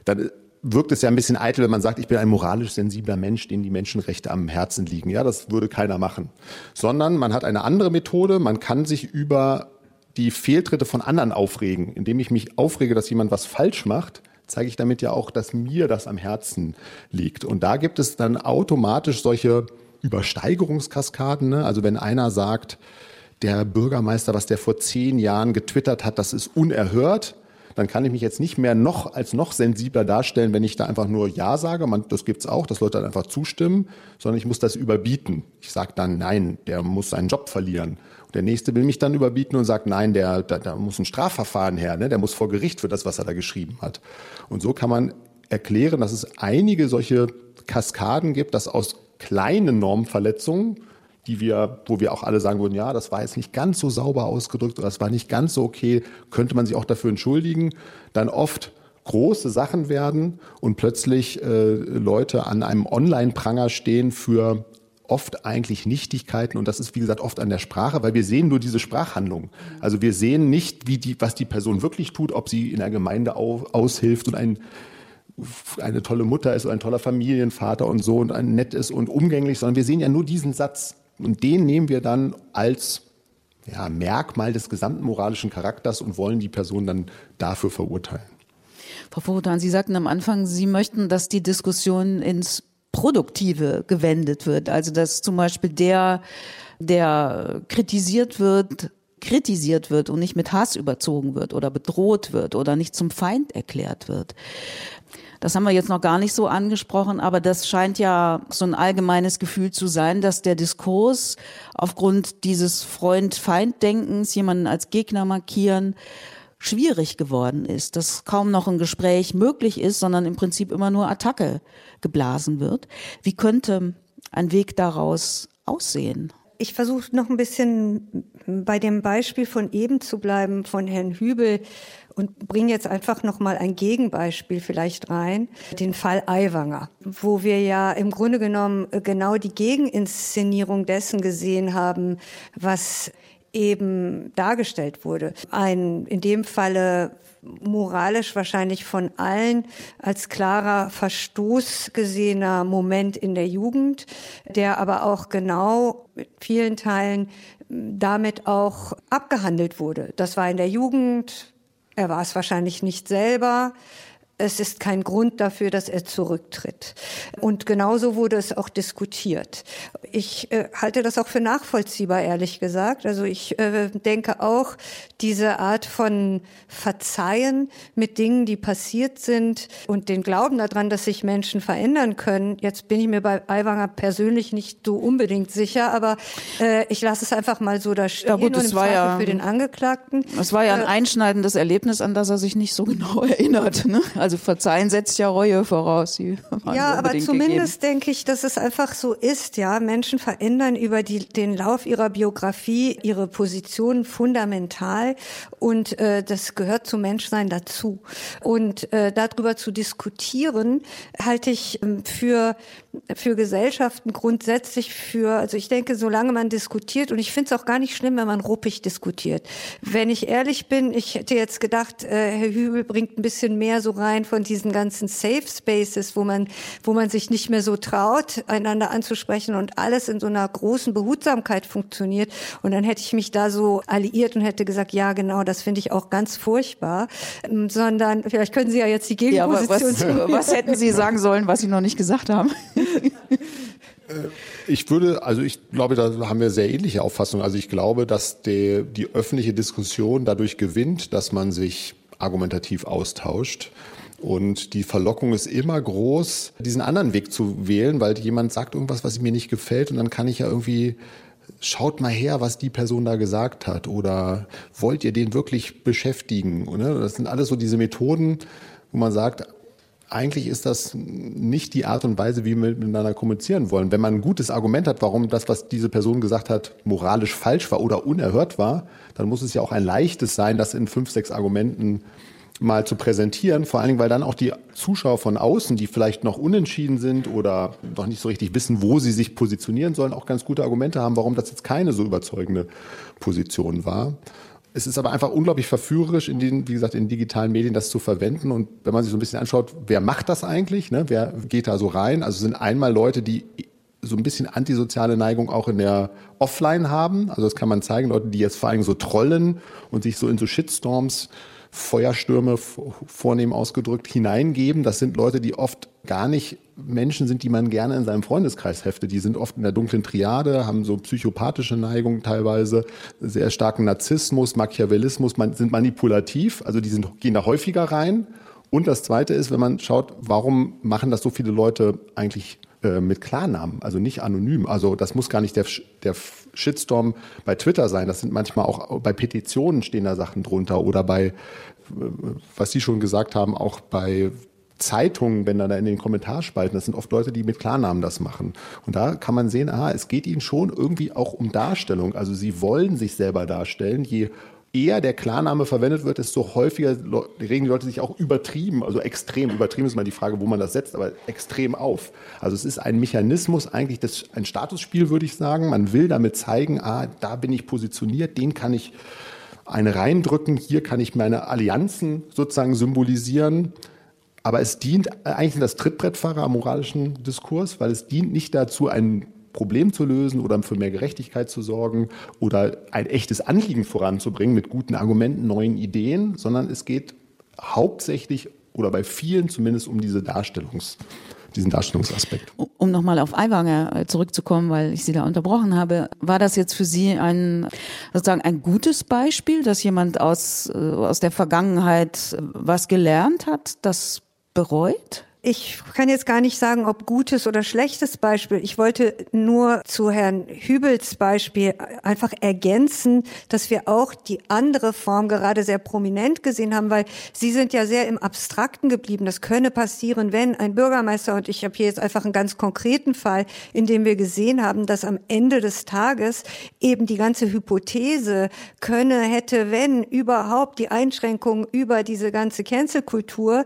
dann wirkt es ja ein bisschen eitel, wenn man sagt, ich bin ein moralisch sensibler Mensch, dem die Menschenrechte am Herzen liegen. Ja, das würde keiner machen. Sondern man hat eine andere Methode, man kann sich über die Fehltritte von anderen aufregen. Indem ich mich aufrege, dass jemand was falsch macht, zeige ich damit ja auch, dass mir das am Herzen liegt. Und da gibt es dann automatisch solche Übersteigerungskaskaden. Ne? Also wenn einer sagt, der Bürgermeister, was der vor zehn Jahren getwittert hat, das ist unerhört, dann kann ich mich jetzt nicht mehr noch als noch sensibler darstellen, wenn ich da einfach nur Ja sage. Man, das gibt's auch, dass Leute dann einfach zustimmen, sondern ich muss das überbieten. Ich sage dann, nein, der muss seinen Job verlieren. Und der nächste will mich dann überbieten und sagt, nein, der, da, da muss ein Strafverfahren her, ne? der muss vor Gericht für das, was er da geschrieben hat. Und so kann man erklären, dass es einige solche Kaskaden gibt, dass aus kleinen Normverletzungen die wir, wo wir auch alle sagen würden, ja, das war jetzt nicht ganz so sauber ausgedrückt oder das war nicht ganz so okay, könnte man sich auch dafür entschuldigen, dann oft große Sachen werden und plötzlich äh, Leute an einem Online-Pranger stehen für oft eigentlich Nichtigkeiten und das ist wie gesagt oft an der Sprache, weil wir sehen nur diese Sprachhandlung. Also wir sehen nicht, wie die, was die Person wirklich tut, ob sie in der Gemeinde au, aushilft und ein eine tolle Mutter ist oder ein toller Familienvater und so und ein nett ist und umgänglich, sondern wir sehen ja nur diesen Satz. Und den nehmen wir dann als ja, Merkmal des gesamten moralischen Charakters und wollen die Person dann dafür verurteilen. Frau Vorutan, Sie sagten am Anfang, Sie möchten, dass die Diskussion ins Produktive gewendet wird. Also dass zum Beispiel der, der kritisiert wird, kritisiert wird und nicht mit Hass überzogen wird oder bedroht wird oder nicht zum Feind erklärt wird. Das haben wir jetzt noch gar nicht so angesprochen, aber das scheint ja so ein allgemeines Gefühl zu sein, dass der Diskurs aufgrund dieses Freund-Feind-Denkens, jemanden als Gegner markieren, schwierig geworden ist, dass kaum noch ein Gespräch möglich ist, sondern im Prinzip immer nur Attacke geblasen wird. Wie könnte ein Weg daraus aussehen? Ich versuche noch ein bisschen bei dem Beispiel von eben zu bleiben, von Herrn Hübel und bringe jetzt einfach noch mal ein Gegenbeispiel vielleicht rein, den Fall Aiwanger, wo wir ja im Grunde genommen genau die Gegeninszenierung dessen gesehen haben, was eben dargestellt wurde. Ein in dem Falle moralisch wahrscheinlich von allen als klarer Verstoß gesehener Moment in der Jugend, der aber auch genau mit vielen Teilen damit auch abgehandelt wurde. Das war in der Jugend, er war es wahrscheinlich nicht selber, es ist kein Grund dafür, dass er zurücktritt. Und genauso wurde es auch diskutiert. Ich äh, halte das auch für nachvollziehbar, ehrlich gesagt. Also ich äh, denke auch, diese Art von Verzeihen mit Dingen, die passiert sind und den Glauben daran, dass sich Menschen verändern können. Jetzt bin ich mir bei Aiwanger persönlich nicht so unbedingt sicher, aber äh, ich lasse es einfach mal so da stehen ja, gut, und im war ja, für den Angeklagten. Es war ja ein äh, einschneidendes Erlebnis, an das er sich nicht so genau erinnert. Ne? Also also verzeihen setzt ja Reue voraus. Ja, aber zumindest gegeben. denke ich, dass es einfach so ist. Ja, Menschen verändern über die, den Lauf ihrer Biografie ihre Position fundamental und äh, das gehört zum Menschsein dazu. Und äh, darüber zu diskutieren, halte ich äh, für für Gesellschaften grundsätzlich für, also ich denke, solange man diskutiert, und ich finde es auch gar nicht schlimm, wenn man ruppig diskutiert. Wenn ich ehrlich bin, ich hätte jetzt gedacht, äh, Herr Hübel bringt ein bisschen mehr so rein von diesen ganzen Safe Spaces, wo man, wo man sich nicht mehr so traut, einander anzusprechen und alles in so einer großen Behutsamkeit funktioniert. Und dann hätte ich mich da so alliiert und hätte gesagt, ja, genau, das finde ich auch ganz furchtbar. Ähm, sondern, vielleicht können Sie ja jetzt die Gegenposition. Ja, was, was hätten Sie sagen sollen, was Sie noch nicht gesagt haben? Äh, ich würde, also ich glaube, da haben wir sehr ähnliche Auffassungen. Also ich glaube, dass die, die öffentliche Diskussion dadurch gewinnt, dass man sich argumentativ austauscht. Und die Verlockung ist immer groß, diesen anderen Weg zu wählen, weil jemand sagt irgendwas, was mir nicht gefällt und dann kann ich ja irgendwie schaut mal her, was die Person da gesagt hat oder wollt ihr den wirklich beschäftigen? Das sind alles so diese Methoden, wo man sagt, eigentlich ist das nicht die Art und Weise, wie wir miteinander kommunizieren wollen. Wenn man ein gutes Argument hat, warum das, was diese Person gesagt hat, moralisch falsch war oder unerhört war, dann muss es ja auch ein leichtes sein, das in fünf, sechs Argumenten mal zu präsentieren, vor allen Dingen, weil dann auch die Zuschauer von außen, die vielleicht noch unentschieden sind oder noch nicht so richtig wissen, wo sie sich positionieren sollen, auch ganz gute Argumente haben, warum das jetzt keine so überzeugende Position war. Es ist aber einfach unglaublich verführerisch, in den, wie gesagt, in digitalen Medien das zu verwenden. Und wenn man sich so ein bisschen anschaut, wer macht das eigentlich? Ne? Wer geht da so rein? Also sind einmal Leute, die so ein bisschen antisoziale Neigung auch in der Offline haben. Also das kann man zeigen, Leute, die jetzt vor allem so trollen und sich so in so Shitstorms Feuerstürme vornehm ausgedrückt hineingeben. Das sind Leute, die oft gar nicht Menschen sind, die man gerne in seinem Freundeskreis heftet. Die sind oft in der dunklen Triade, haben so psychopathische Neigungen teilweise, sehr starken Narzissmus, Machiavellismus, man, sind manipulativ, also die sind, gehen da häufiger rein. Und das Zweite ist, wenn man schaut, warum machen das so viele Leute eigentlich äh, mit Klarnamen, also nicht anonym. Also das muss gar nicht der, der Shitstorm bei Twitter sein. Das sind manchmal auch bei Petitionen stehen da Sachen drunter oder bei, äh, was Sie schon gesagt haben, auch bei Zeitungen, wenn dann da in den Kommentarspalten, das sind oft Leute, die mit Klarnamen das machen. Und da kann man sehen, ah, es geht ihnen schon irgendwie auch um Darstellung. Also sie wollen sich selber darstellen. Je eher der Klarname verwendet wird, desto häufiger regen die Leute sich auch übertrieben, also extrem, übertrieben ist mal die Frage, wo man das setzt, aber extrem auf. Also es ist ein Mechanismus eigentlich, das, ein Statusspiel würde ich sagen. Man will damit zeigen, ah, da bin ich positioniert, den kann ich eine reindrücken, hier kann ich meine Allianzen sozusagen symbolisieren. Aber es dient eigentlich das Trittbrettfahrer am moralischen Diskurs, weil es dient nicht dazu, einen Problem zu lösen oder für mehr Gerechtigkeit zu sorgen oder ein echtes Anliegen voranzubringen mit guten Argumenten, neuen Ideen, sondern es geht hauptsächlich oder bei vielen zumindest um diese Darstellungs, diesen Darstellungsaspekt. Um nochmal auf Aiwanger äh, zurückzukommen, weil ich Sie da unterbrochen habe, war das jetzt für Sie ein sozusagen ein gutes Beispiel, dass jemand aus, äh, aus der Vergangenheit was gelernt hat, das bereut? Ich kann jetzt gar nicht sagen, ob gutes oder schlechtes Beispiel. Ich wollte nur zu Herrn Hübels Beispiel einfach ergänzen, dass wir auch die andere Form gerade sehr prominent gesehen haben, weil Sie sind ja sehr im Abstrakten geblieben. Das könne passieren, wenn ein Bürgermeister, und ich habe hier jetzt einfach einen ganz konkreten Fall, in dem wir gesehen haben, dass am Ende des Tages eben die ganze Hypothese könne, hätte, wenn überhaupt die Einschränkungen über diese ganze Cancel-Kultur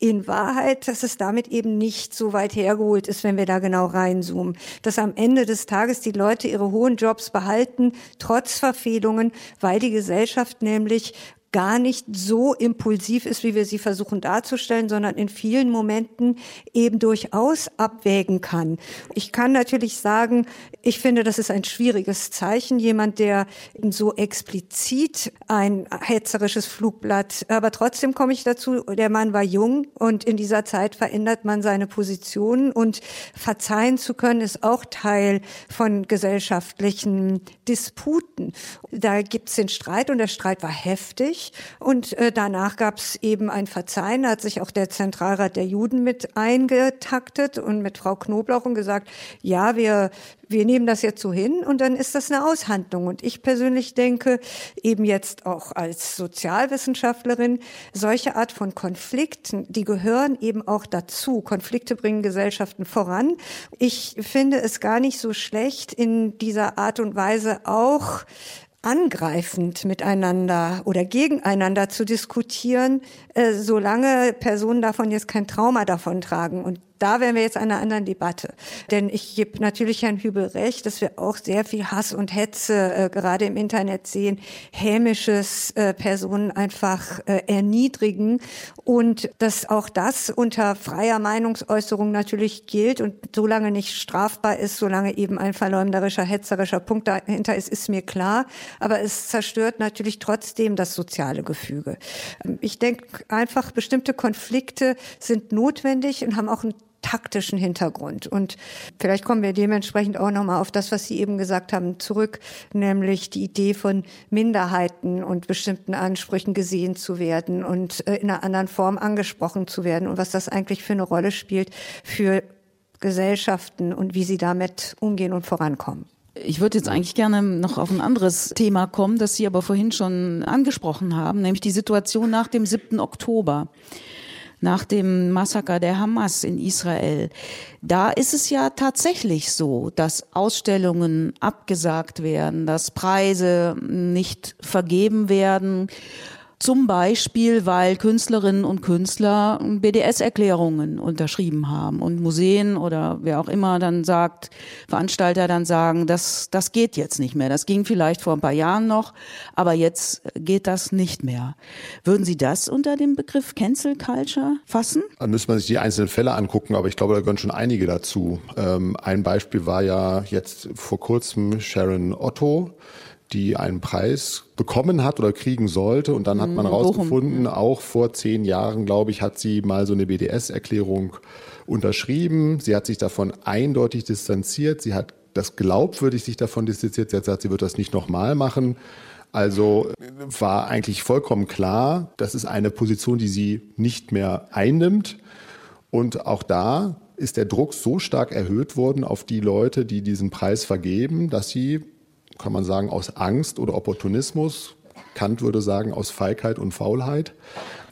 in Wahrheit, dass es damit eben nicht so weit hergeholt ist, wenn wir da genau reinzoomen. Dass am Ende des Tages die Leute ihre hohen Jobs behalten, trotz Verfehlungen, weil die Gesellschaft nämlich gar nicht so impulsiv ist, wie wir sie versuchen darzustellen, sondern in vielen Momenten eben durchaus abwägen kann. Ich kann natürlich sagen, ich finde, das ist ein schwieriges Zeichen. Jemand, der so explizit ein hetzerisches Flugblatt, aber trotzdem komme ich dazu, der Mann war jung und in dieser Zeit verändert man seine Position und verzeihen zu können ist auch Teil von gesellschaftlichen Disputen. Da gibt es den Streit und der Streit war heftig durch. Und äh, danach gab es eben ein Verzeihen, da hat sich auch der Zentralrat der Juden mit eingetaktet und mit Frau Knoblauch und gesagt, ja, wir, wir nehmen das jetzt so hin und dann ist das eine Aushandlung. Und ich persönlich denke, eben jetzt auch als Sozialwissenschaftlerin, solche Art von Konflikten, die gehören eben auch dazu. Konflikte bringen Gesellschaften voran. Ich finde es gar nicht so schlecht, in dieser Art und Weise auch angreifend miteinander oder gegeneinander zu diskutieren, äh, solange Personen davon jetzt kein Trauma davon tragen. Und da wären wir jetzt einer anderen Debatte. Denn ich gebe natürlich Herrn Hübel recht, dass wir auch sehr viel Hass und Hetze äh, gerade im Internet sehen, hämisches äh, Personen einfach äh, erniedrigen und dass auch das unter freier Meinungsäußerung natürlich gilt und solange nicht strafbar ist, solange eben ein verleumderischer, hetzerischer Punkt dahinter ist, ist mir klar. Aber es zerstört natürlich trotzdem das soziale Gefüge. Ähm, ich denke einfach, bestimmte Konflikte sind notwendig und haben auch einen taktischen Hintergrund. Und vielleicht kommen wir dementsprechend auch nochmal auf das, was Sie eben gesagt haben, zurück, nämlich die Idee von Minderheiten und bestimmten Ansprüchen gesehen zu werden und äh, in einer anderen Form angesprochen zu werden und was das eigentlich für eine Rolle spielt für Gesellschaften und wie sie damit umgehen und vorankommen. Ich würde jetzt eigentlich gerne noch auf ein anderes Thema kommen, das Sie aber vorhin schon angesprochen haben, nämlich die Situation nach dem 7. Oktober nach dem Massaker der Hamas in Israel. Da ist es ja tatsächlich so, dass Ausstellungen abgesagt werden, dass Preise nicht vergeben werden. Zum Beispiel, weil Künstlerinnen und Künstler BDS-Erklärungen unterschrieben haben und Museen oder wer auch immer dann sagt, Veranstalter dann sagen, das, das geht jetzt nicht mehr. Das ging vielleicht vor ein paar Jahren noch, aber jetzt geht das nicht mehr. Würden Sie das unter dem Begriff Cancel Culture fassen? Da müsste man sich die einzelnen Fälle angucken, aber ich glaube, da gehören schon einige dazu. Ähm, ein Beispiel war ja jetzt vor kurzem Sharon Otto, die einen Preis bekommen hat oder kriegen sollte. Und dann hat man herausgefunden, auch vor zehn Jahren, glaube ich, hat sie mal so eine BDS-Erklärung unterschrieben. Sie hat sich davon eindeutig distanziert. Sie hat das glaubwürdig sich davon distanziert. Sie hat gesagt, sie wird das nicht nochmal machen. Also war eigentlich vollkommen klar, das ist eine Position, die sie nicht mehr einnimmt. Und auch da ist der Druck so stark erhöht worden auf die Leute, die diesen Preis vergeben, dass sie kann man sagen, aus Angst oder Opportunismus, Kant würde sagen, aus Feigheit und Faulheit,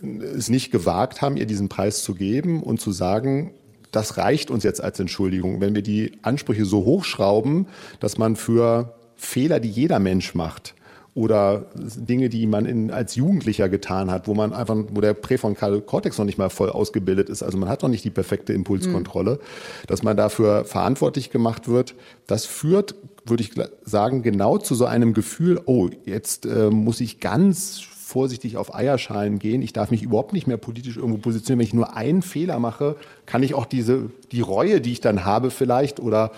es nicht gewagt haben, ihr diesen Preis zu geben und zu sagen, das reicht uns jetzt als Entschuldigung. Wenn wir die Ansprüche so hochschrauben, dass man für Fehler, die jeder Mensch macht, oder Dinge, die man in, als Jugendlicher getan hat, wo man einfach, wo der präfrontale Kortex noch nicht mal voll ausgebildet ist. Also man hat noch nicht die perfekte Impulskontrolle, mhm. dass man dafür verantwortlich gemacht wird. Das führt, würde ich sagen, genau zu so einem Gefühl, oh, jetzt äh, muss ich ganz vorsichtig auf Eierschalen gehen. Ich darf mich überhaupt nicht mehr politisch irgendwo positionieren. Wenn ich nur einen Fehler mache, kann ich auch diese, die Reue, die ich dann habe vielleicht oder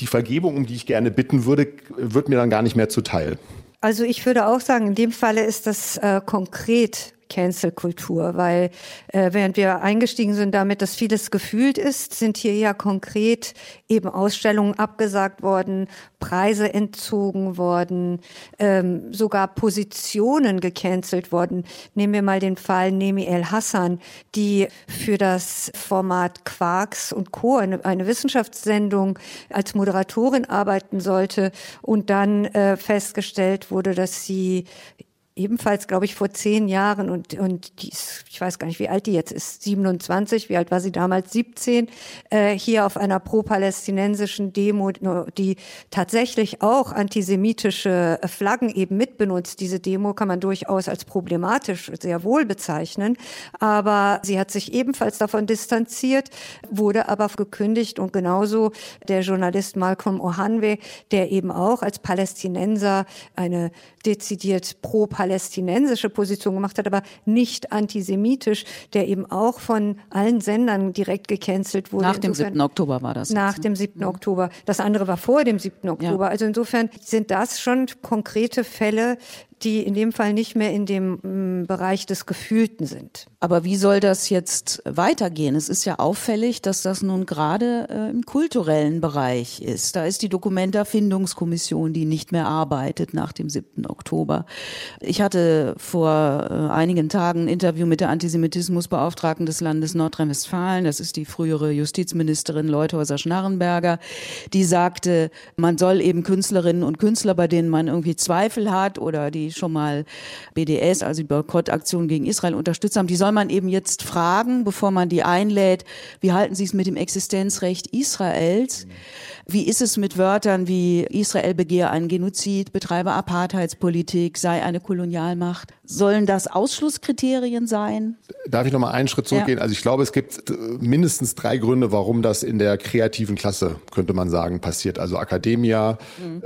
die Vergebung, um die ich gerne bitten würde, wird mir dann gar nicht mehr zuteil. Also ich würde auch sagen, in dem Falle ist das äh, konkret Cancel-Kultur, weil äh, während wir eingestiegen sind damit, dass vieles gefühlt ist, sind hier ja konkret eben Ausstellungen abgesagt worden, Preise entzogen worden, ähm, sogar Positionen gecancelt worden. Nehmen wir mal den Fall Nemi El Hassan, die für das Format Quarks und Co. eine, eine Wissenschaftssendung als Moderatorin arbeiten sollte und dann äh, festgestellt wurde, dass sie ebenfalls, glaube ich, vor zehn Jahren und, und die ist, ich weiß gar nicht, wie alt die jetzt ist, 27, wie alt war sie damals, 17, äh, hier auf einer pro-palästinensischen Demo, die tatsächlich auch antisemitische Flaggen eben mitbenutzt. Diese Demo kann man durchaus als problematisch sehr wohl bezeichnen, aber sie hat sich ebenfalls davon distanziert, wurde aber gekündigt und genauso der Journalist Malcolm Ohanwe, der eben auch als Palästinenser eine dezidiert pro-palästinensische Position gemacht hat, aber nicht antisemitisch, der eben auch von allen Sendern direkt gecancelt wurde. Nach dem 7. Oktober war das. Nach jetzt, ne? dem 7. Mhm. Oktober. Das andere war vor dem 7. Oktober. Ja. Also insofern sind das schon konkrete Fälle, die in dem Fall nicht mehr in dem mm, Bereich des Gefühlten sind. Aber wie soll das jetzt weitergehen? Es ist ja auffällig, dass das nun gerade äh, im kulturellen Bereich ist. Da ist die Dokumenterfindungskommission, die nicht mehr arbeitet nach dem 7. Oktober. Ich hatte vor äh, einigen Tagen ein Interview mit der Antisemitismusbeauftragten des Landes Nordrhein-Westfalen. Das ist die frühere Justizministerin Leuthäuser-Schnarrenberger. Die sagte, man soll eben Künstlerinnen und Künstler, bei denen man irgendwie Zweifel hat oder die schon mal BDS, also die Boykottaktion gegen Israel unterstützt haben, die soll man eben jetzt fragen, bevor man die einlädt, wie halten Sie es mit dem Existenzrecht Israels? Wie ist es mit Wörtern wie Israel begehe einen Genozid, betreibe Apartheidspolitik, sei eine Kolonialmacht? Sollen das Ausschlusskriterien sein? Darf ich noch mal einen Schritt zurückgehen? Ja. Also ich glaube, es gibt äh, mindestens drei Gründe, warum das in der kreativen Klasse, könnte man sagen, passiert. Also Akademia, mhm.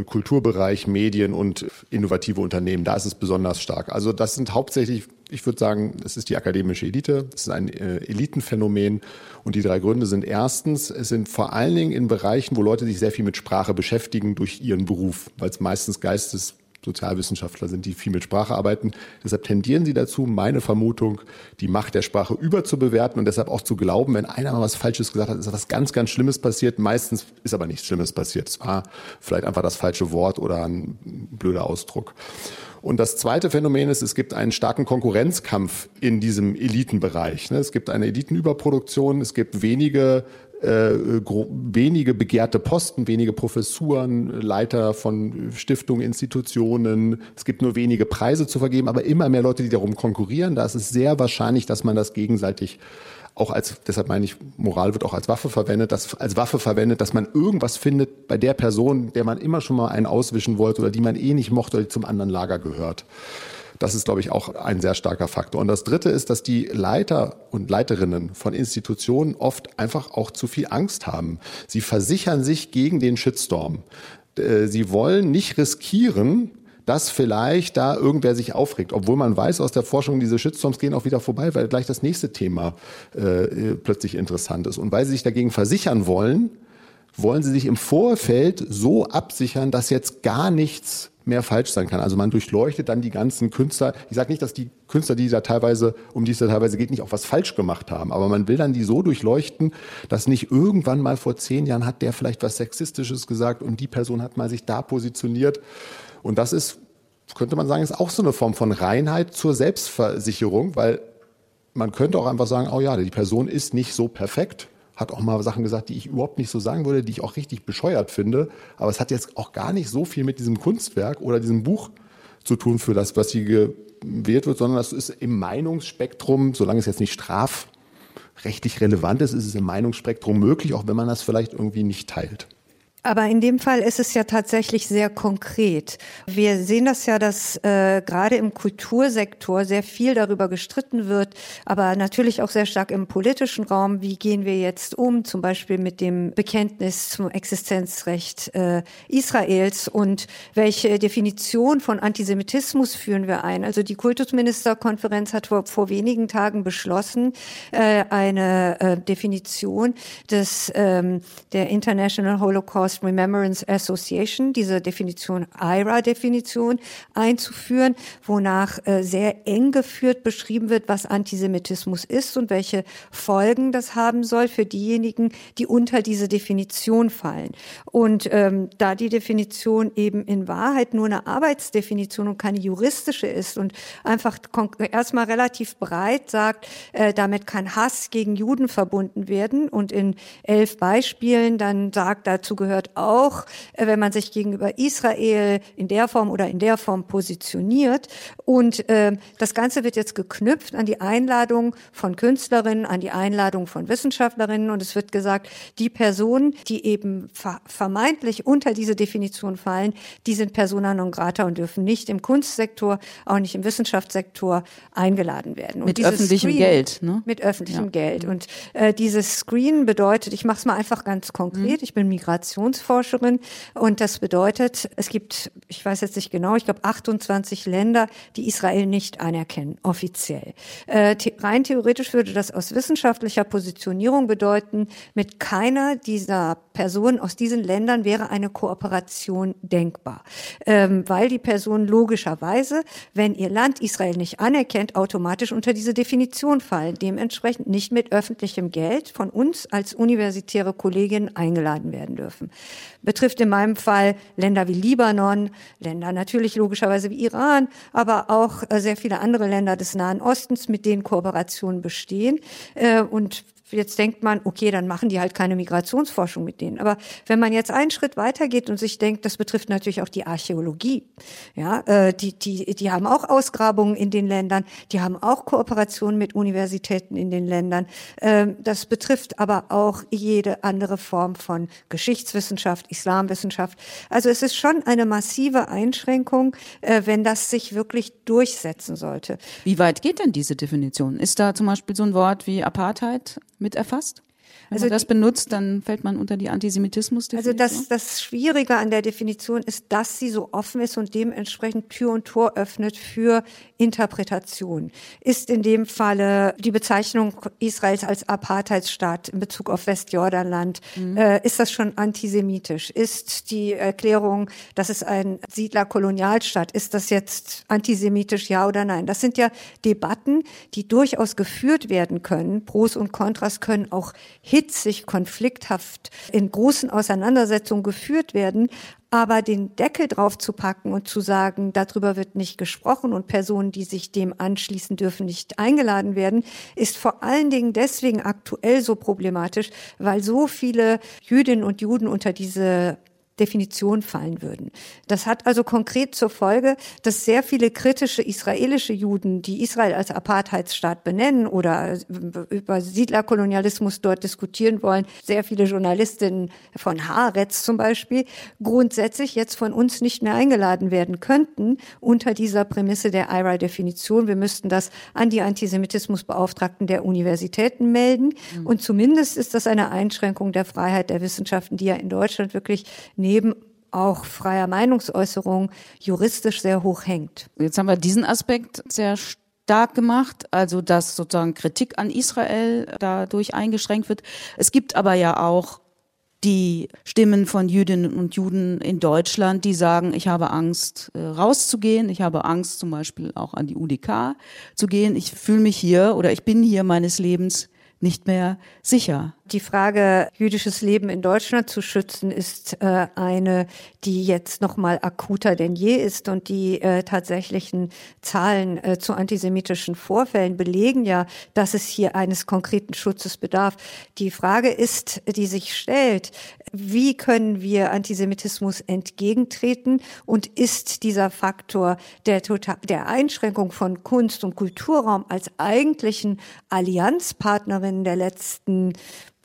äh, Kulturbereich, Medien und innovative Unternehmen. Da ist es besonders stark. Also das sind hauptsächlich ich würde sagen, es ist die akademische Elite, es ist ein äh, Elitenphänomen und die drei Gründe sind erstens, es sind vor allen Dingen in Bereichen, wo Leute sich sehr viel mit Sprache beschäftigen durch ihren Beruf, weil es meistens Geistes Sozialwissenschaftler sind, die viel mit Sprache arbeiten. Deshalb tendieren sie dazu, meine Vermutung, die Macht der Sprache überzubewerten und deshalb auch zu glauben, wenn einer mal was Falsches gesagt hat, ist was ganz, ganz Schlimmes passiert. Meistens ist aber nichts Schlimmes passiert. Es war vielleicht einfach das falsche Wort oder ein blöder Ausdruck. Und das zweite Phänomen ist, es gibt einen starken Konkurrenzkampf in diesem Elitenbereich. Ne? Es gibt eine Elitenüberproduktion, es gibt wenige äh, wenige begehrte Posten, wenige Professuren, Leiter von Stiftungen, Institutionen. Es gibt nur wenige Preise zu vergeben, aber immer mehr Leute, die darum konkurrieren. Da ist es sehr wahrscheinlich, dass man das gegenseitig auch als, deshalb meine ich, Moral wird auch als Waffe verwendet, dass als Waffe verwendet, dass man irgendwas findet bei der Person, der man immer schon mal einen auswischen wollte oder die man eh nicht mochte oder die zum anderen Lager gehört. Das ist, glaube ich, auch ein sehr starker Faktor. Und das Dritte ist, dass die Leiter und Leiterinnen von Institutionen oft einfach auch zu viel Angst haben. Sie versichern sich gegen den Shitstorm. Äh, sie wollen nicht riskieren, dass vielleicht da irgendwer sich aufregt, obwohl man weiß aus der Forschung, diese Shitstorms gehen auch wieder vorbei, weil gleich das nächste Thema äh, plötzlich interessant ist. Und weil sie sich dagegen versichern wollen, wollen sie sich im Vorfeld so absichern, dass jetzt gar nichts mehr falsch sein kann. Also man durchleuchtet dann die ganzen Künstler. Ich sage nicht, dass die Künstler, die da teilweise, um die es da teilweise geht, nicht auch was falsch gemacht haben. Aber man will dann die so durchleuchten, dass nicht irgendwann mal vor zehn Jahren hat der vielleicht was Sexistisches gesagt und die Person hat mal sich da positioniert. Und das ist, könnte man sagen, ist auch so eine Form von Reinheit zur Selbstversicherung, weil man könnte auch einfach sagen, oh ja, die Person ist nicht so perfekt hat auch mal Sachen gesagt, die ich überhaupt nicht so sagen würde, die ich auch richtig bescheuert finde. Aber es hat jetzt auch gar nicht so viel mit diesem Kunstwerk oder diesem Buch zu tun für das, was hier gewählt wird, sondern das ist im Meinungsspektrum, solange es jetzt nicht strafrechtlich relevant ist, ist es im Meinungsspektrum möglich, auch wenn man das vielleicht irgendwie nicht teilt. Aber in dem Fall ist es ja tatsächlich sehr konkret. Wir sehen das ja, dass äh, gerade im Kultursektor sehr viel darüber gestritten wird, aber natürlich auch sehr stark im politischen Raum. Wie gehen wir jetzt um, zum Beispiel mit dem Bekenntnis zum Existenzrecht äh, Israels und welche Definition von Antisemitismus führen wir ein? Also die Kultusministerkonferenz hat vor, vor wenigen Tagen beschlossen, äh, eine äh, Definition des ähm, der International Holocaust Holocaust Remembrance Association, diese Definition, IRA-Definition einzuführen, wonach äh, sehr eng geführt beschrieben wird, was Antisemitismus ist und welche Folgen das haben soll für diejenigen, die unter diese Definition fallen. Und ähm, da die Definition eben in Wahrheit nur eine Arbeitsdefinition und keine juristische ist und einfach erstmal relativ breit sagt, äh, damit kann Hass gegen Juden verbunden werden und in elf Beispielen dann sagt, dazu gehört gehört auch, äh, wenn man sich gegenüber Israel in der Form oder in der Form positioniert. Und äh, das Ganze wird jetzt geknüpft an die Einladung von Künstlerinnen, an die Einladung von Wissenschaftlerinnen. Und es wird gesagt, die Personen, die eben vermeintlich unter diese Definition fallen, die sind persona non grata und dürfen nicht im Kunstsektor, auch nicht im Wissenschaftssektor eingeladen werden. Und mit öffentlichem Screen, Geld, ne? Mit öffentlichem ja. Geld. Und äh, dieses Screen bedeutet, ich mache es mal einfach ganz konkret, mhm. ich bin Migration Migrationsforscherin. Und das bedeutet, es gibt, ich weiß jetzt nicht genau, ich glaube 28 Länder, die Israel nicht anerkennen, offiziell. Äh, rein theoretisch würde das aus wissenschaftlicher Positionierung bedeuten, mit keiner dieser Personen aus diesen Ländern wäre eine Kooperation denkbar. Ähm, weil die Personen logischerweise, wenn ihr Land Israel nicht anerkennt, automatisch unter diese Definition fallen, dementsprechend nicht mit öffentlichem Geld von uns als universitäre Kolleginnen eingeladen werden dürfen. Betrifft in meinem Fall Länder wie Libanon, Länder natürlich logischerweise wie Iran, aber auch äh, sehr viele andere Länder des Nahen Ostens, mit denen Kooperationen bestehen. Äh, und Jetzt denkt man, okay, dann machen die halt keine Migrationsforschung mit denen. Aber wenn man jetzt einen Schritt weitergeht und sich denkt, das betrifft natürlich auch die Archäologie. Ja, äh, die, die, die haben auch Ausgrabungen in den Ländern, die haben auch Kooperationen mit Universitäten in den Ländern. Ähm, das betrifft aber auch jede andere Form von Geschichtswissenschaft, Islamwissenschaft. Also es ist schon eine massive Einschränkung, äh, wenn das sich wirklich durchsetzen sollte. Wie weit geht denn diese Definition? Ist da zum Beispiel so ein Wort wie Apartheid mit erfasst? Wenn also man das benutzt, dann fällt man unter die Antisemitismus-Definition. Also das, das Schwierige an der Definition ist, dass sie so offen ist und dementsprechend Tür und Tor öffnet für Interpretation. Ist in dem Falle die Bezeichnung Israels als Apartheidsstaat in Bezug auf Westjordanland, mhm. äh, ist das schon antisemitisch? Ist die Erklärung, dass es ein Siedlerkolonialstaat, ist das jetzt antisemitisch, ja oder nein? Das sind ja Debatten, die durchaus geführt werden können. Pros und Kontras können auch hitzig, konflikthaft in großen Auseinandersetzungen geführt werden. Aber den Deckel drauf zu packen und zu sagen, darüber wird nicht gesprochen und Personen, die sich dem anschließen dürfen, nicht eingeladen werden, ist vor allen Dingen deswegen aktuell so problematisch, weil so viele Jüdinnen und Juden unter diese Definition fallen würden. Das hat also konkret zur Folge, dass sehr viele kritische israelische Juden, die Israel als Apartheidsstaat benennen oder über Siedlerkolonialismus dort diskutieren wollen, sehr viele Journalistinnen von Haaretz zum Beispiel, grundsätzlich jetzt von uns nicht mehr eingeladen werden könnten unter dieser Prämisse der IRA-Definition. Wir müssten das an die Antisemitismusbeauftragten der Universitäten melden. Mhm. Und zumindest ist das eine Einschränkung der Freiheit der Wissenschaften, die ja in Deutschland wirklich neben auch freier Meinungsäußerung juristisch sehr hoch hängt. Jetzt haben wir diesen Aspekt sehr stark gemacht, also dass sozusagen Kritik an Israel dadurch eingeschränkt wird. Es gibt aber ja auch die Stimmen von Jüdinnen und Juden in Deutschland, die sagen, ich habe Angst, äh, rauszugehen, ich habe Angst, zum Beispiel auch an die UDK zu gehen, ich fühle mich hier oder ich bin hier meines Lebens nicht mehr sicher. Die Frage, jüdisches Leben in Deutschland zu schützen, ist äh, eine, die jetzt noch mal akuter denn je ist und die äh, tatsächlichen Zahlen äh, zu antisemitischen Vorfällen belegen ja, dass es hier eines konkreten Schutzes bedarf. Die Frage ist, die sich stellt, wie können wir Antisemitismus entgegentreten? Und ist dieser Faktor der, total, der Einschränkung von Kunst und Kulturraum als eigentlichen Allianzpartnerin der letzten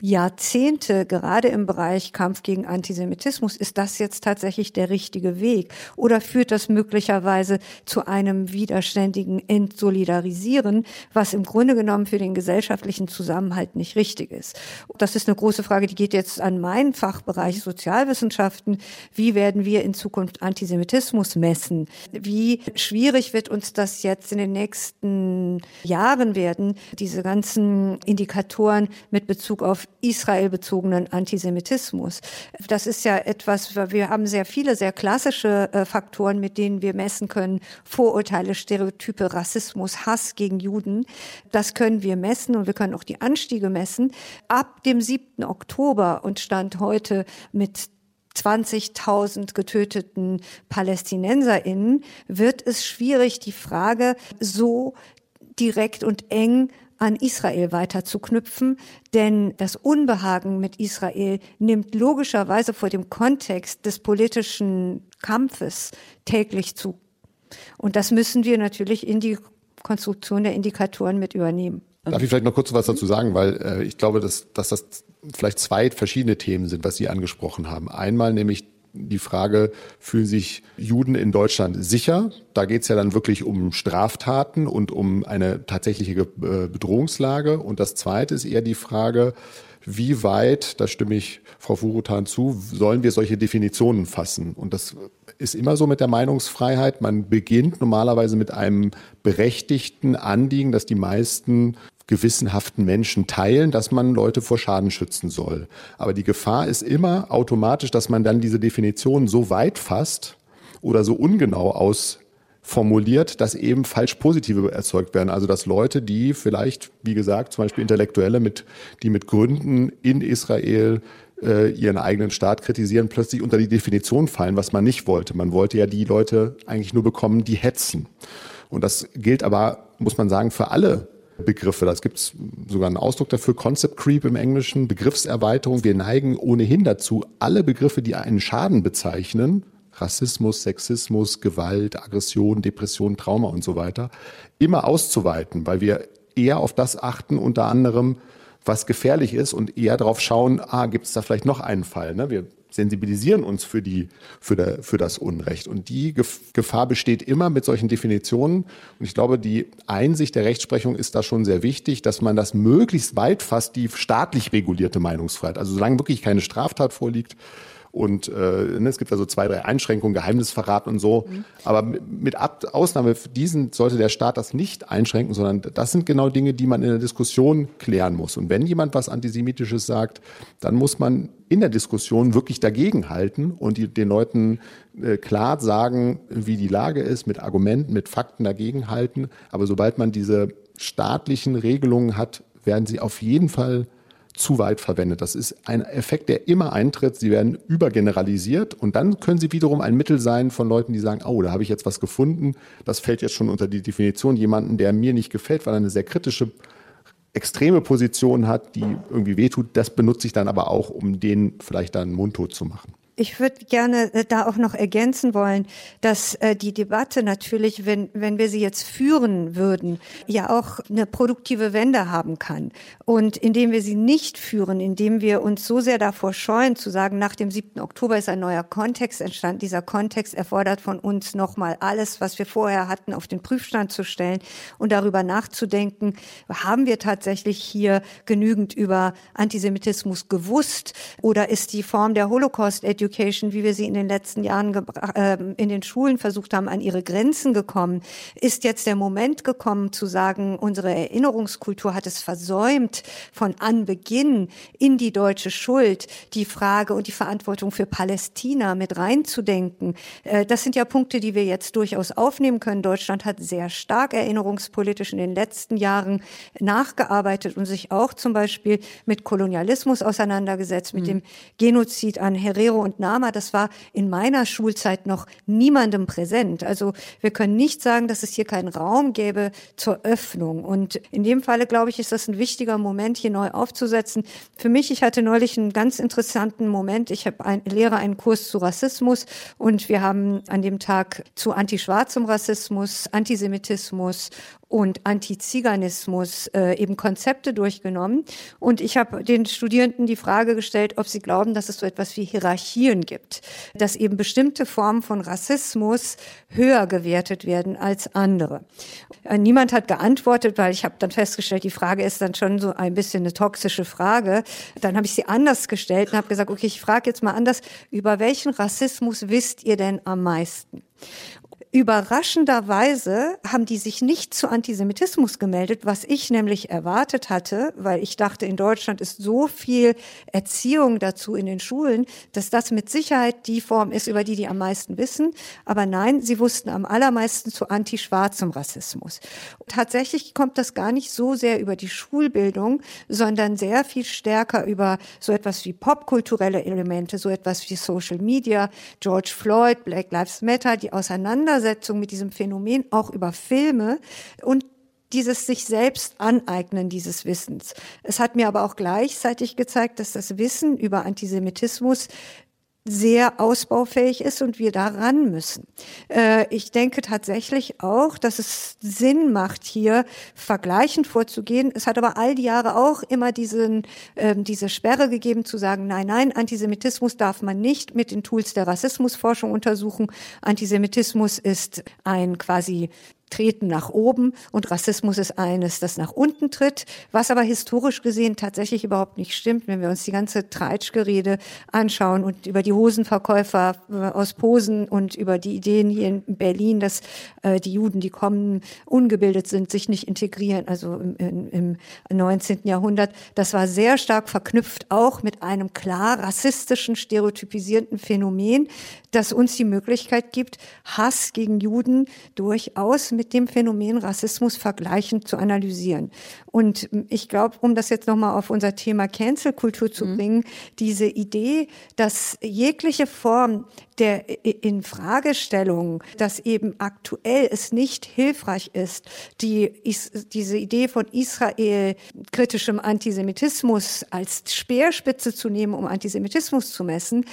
Jahrzehnte, gerade im Bereich Kampf gegen Antisemitismus, ist das jetzt tatsächlich der richtige Weg? Oder führt das möglicherweise zu einem widerständigen Entsolidarisieren, was im Grunde genommen für den gesellschaftlichen Zusammenhalt nicht richtig ist? Das ist eine große Frage, die geht jetzt an meinen Fachbereich Sozialwissenschaften. Wie werden wir in Zukunft Antisemitismus messen? Wie schwierig wird uns das jetzt in den nächsten Jahren werden, diese ganzen Indikatoren mit Bezug auf israelbezogenen Antisemitismus. Das ist ja etwas, wir haben sehr viele, sehr klassische äh, Faktoren, mit denen wir messen können. Vorurteile, Stereotype, Rassismus, Hass gegen Juden. Das können wir messen und wir können auch die Anstiege messen. Ab dem 7. Oktober und Stand heute mit 20.000 getöteten PalästinenserInnen wird es schwierig, die Frage so direkt und eng an Israel weiter zu knüpfen, denn das Unbehagen mit Israel nimmt logischerweise vor dem Kontext des politischen Kampfes täglich zu. Und das müssen wir natürlich in die Konstruktion der Indikatoren mit übernehmen. Darf ich vielleicht noch kurz was dazu sagen, weil äh, ich glaube, dass, dass das vielleicht zwei verschiedene Themen sind, was Sie angesprochen haben. Einmal nämlich die Frage, fühlen sich Juden in Deutschland sicher? Da geht es ja dann wirklich um Straftaten und um eine tatsächliche äh, Bedrohungslage. Und das Zweite ist eher die Frage, wie weit, da stimme ich Frau Furutan zu, sollen wir solche Definitionen fassen? Und das ist immer so mit der Meinungsfreiheit. Man beginnt normalerweise mit einem berechtigten Anliegen, dass die meisten gewissenhaften Menschen teilen, dass man Leute vor Schaden schützen soll. Aber die Gefahr ist immer automatisch, dass man dann diese Definition so weit fasst oder so ungenau ausformuliert, dass eben falsch positive erzeugt werden. Also dass Leute, die vielleicht, wie gesagt, zum Beispiel Intellektuelle, mit, die mit Gründen in Israel äh, ihren eigenen Staat kritisieren, plötzlich unter die Definition fallen, was man nicht wollte. Man wollte ja die Leute eigentlich nur bekommen, die hetzen. Und das gilt aber, muss man sagen, für alle Begriffe. Das gibt es sogar einen Ausdruck dafür, Concept Creep im Englischen, Begriffserweiterung. Wir neigen ohnehin dazu, alle Begriffe, die einen Schaden bezeichnen, Rassismus, Sexismus, Gewalt, Aggression, Depression, Trauma und so weiter, immer auszuweiten, weil wir eher auf das achten, unter anderem, was gefährlich ist und eher darauf schauen, ah, gibt es da vielleicht noch einen Fall. Ne? Wir sensibilisieren uns für, die, für, der, für das Unrecht. Und die Gefahr besteht immer mit solchen Definitionen. Und ich glaube, die Einsicht der Rechtsprechung ist da schon sehr wichtig, dass man das möglichst weit fasst, die staatlich regulierte Meinungsfreiheit. Also solange wirklich keine Straftat vorliegt, und äh, ne, es gibt also zwei, drei Einschränkungen, Geheimnisverrat und so. Mhm. Aber mit Ab Ausnahme diesen sollte der Staat das nicht einschränken, sondern das sind genau Dinge, die man in der Diskussion klären muss. Und wenn jemand was Antisemitisches sagt, dann muss man in der Diskussion wirklich dagegen halten und die, den Leuten äh, klar sagen, wie die Lage ist, mit Argumenten, mit Fakten dagegen halten. Aber sobald man diese staatlichen Regelungen hat, werden sie auf jeden Fall zu weit verwendet. Das ist ein Effekt, der immer eintritt. Sie werden übergeneralisiert und dann können sie wiederum ein Mittel sein von Leuten, die sagen, oh, da habe ich jetzt was gefunden. Das fällt jetzt schon unter die Definition jemanden, der mir nicht gefällt, weil er eine sehr kritische extreme Position hat, die irgendwie wehtut, das benutze ich dann aber auch, um den vielleicht dann mundtot zu machen. Ich würde gerne äh, da auch noch ergänzen wollen, dass äh, die Debatte natürlich, wenn, wenn wir sie jetzt führen würden, ja auch eine produktive Wende haben kann. Und indem wir sie nicht führen, indem wir uns so sehr davor scheuen, zu sagen, nach dem 7. Oktober ist ein neuer Kontext entstanden. Dieser Kontext erfordert von uns nochmal alles, was wir vorher hatten, auf den Prüfstand zu stellen und darüber nachzudenken, haben wir tatsächlich hier genügend über Antisemitismus gewusst oder ist die Form der Holocaust-Education Education, wie wir sie in den letzten Jahren äh, in den Schulen versucht haben, an ihre Grenzen gekommen? Ist jetzt der Moment gekommen zu sagen, unsere Erinnerungskultur hat es versäumt, von Anbeginn in die deutsche Schuld die Frage und die Verantwortung für Palästina mit reinzudenken? Äh, das sind ja Punkte, die wir jetzt durchaus aufnehmen können. Deutschland hat sehr stark erinnerungspolitisch in den letzten Jahren nachgearbeitet und sich auch zum Beispiel mit Kolonialismus auseinandergesetzt, mit mhm. dem Genozid an Herero und Nama, das war in meiner Schulzeit noch niemandem präsent. Also wir können nicht sagen, dass es hier keinen Raum gäbe zur Öffnung. Und in dem Falle, glaube ich, ist das ein wichtiger Moment, hier neu aufzusetzen. Für mich, ich hatte neulich einen ganz interessanten Moment. Ich habe ein, lehre einen Kurs zu Rassismus und wir haben an dem Tag zu antischwarzem Rassismus, Antisemitismus und Antiziganismus äh, eben Konzepte durchgenommen. Und ich habe den Studierenden die Frage gestellt, ob sie glauben, dass es so etwas wie Hierarchien gibt, dass eben bestimmte Formen von Rassismus höher gewertet werden als andere. Äh, niemand hat geantwortet, weil ich habe dann festgestellt, die Frage ist dann schon so ein bisschen eine toxische Frage. Dann habe ich sie anders gestellt und habe gesagt, okay, ich frage jetzt mal anders, über welchen Rassismus wisst ihr denn am meisten? Überraschenderweise haben die sich nicht zu Antisemitismus gemeldet, was ich nämlich erwartet hatte, weil ich dachte, in Deutschland ist so viel Erziehung dazu in den Schulen, dass das mit Sicherheit die Form ist, über die die am meisten wissen. Aber nein, sie wussten am allermeisten zu antischwarzem Rassismus. Tatsächlich kommt das gar nicht so sehr über die Schulbildung, sondern sehr viel stärker über so etwas wie popkulturelle Elemente, so etwas wie Social Media, George Floyd, Black Lives Matter, die auseinander Auseinandersetzung mit diesem Phänomen auch über Filme und dieses sich selbst aneignen dieses Wissens. Es hat mir aber auch gleichzeitig gezeigt, dass das Wissen über Antisemitismus sehr ausbaufähig ist und wir da ran müssen. Äh, ich denke tatsächlich auch, dass es Sinn macht, hier vergleichend vorzugehen. Es hat aber all die Jahre auch immer diesen, äh, diese Sperre gegeben, zu sagen, nein, nein, Antisemitismus darf man nicht mit den Tools der Rassismusforschung untersuchen. Antisemitismus ist ein quasi treten nach oben und Rassismus ist eines, das nach unten tritt, was aber historisch gesehen tatsächlich überhaupt nicht stimmt, wenn wir uns die ganze Treitschgerede anschauen und über die Hosenverkäufer äh, aus Posen und über die Ideen hier in Berlin, dass äh, die Juden, die kommen, ungebildet sind, sich nicht integrieren, also im, im, im 19. Jahrhundert, das war sehr stark verknüpft auch mit einem klar rassistischen, stereotypisierenden Phänomen, das uns die Möglichkeit gibt, Hass gegen Juden durchaus mit dem Phänomen Rassismus vergleichend zu analysieren. Und ich glaube, um das jetzt nochmal auf unser Thema Cancel-Kultur zu mhm. bringen, diese Idee, dass jegliche Form der Infragestellung, dass eben aktuell es nicht hilfreich ist, die, diese Idee von Israel kritischem Antisemitismus als Speerspitze zu nehmen, um Antisemitismus zu messen,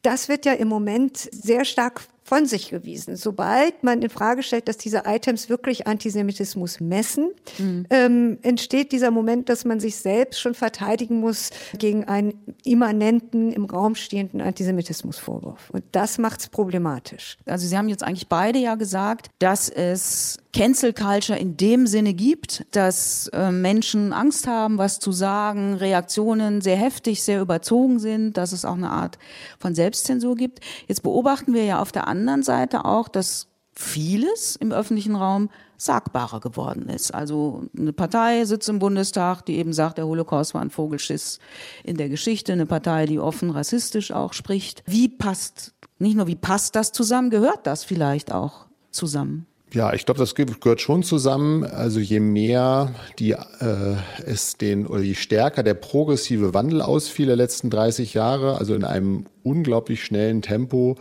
das wird ja im Moment sehr stark von sich gewiesen. Sobald man in Frage stellt, dass diese Items wirklich Antisemitismus messen, mhm. ähm, entsteht dieser Moment, dass man sich selbst schon verteidigen muss gegen einen immanenten, im Raum stehenden Antisemitismusvorwurf. Und das macht es problematisch. Also Sie haben jetzt eigentlich beide ja gesagt, dass es Cancel Culture in dem Sinne gibt, dass äh, Menschen Angst haben, was zu sagen, Reaktionen sehr heftig, sehr überzogen sind, dass es auch eine Art von Selbstzensur gibt. Jetzt beobachten wir ja auf der anderen Seite auch, dass vieles im öffentlichen Raum sagbarer geworden ist. Also eine Partei sitzt im Bundestag, die eben sagt, der Holocaust war ein Vogelschiss in der Geschichte, eine Partei, die offen rassistisch auch spricht. Wie passt, nicht nur wie passt das zusammen, gehört das vielleicht auch zusammen? Ja, ich glaube, das gehört schon zusammen. Also je mehr die äh, es den oder je stärker der progressive Wandel ausfiel der letzten 30 Jahre, also in einem unglaublich schnellen Tempo,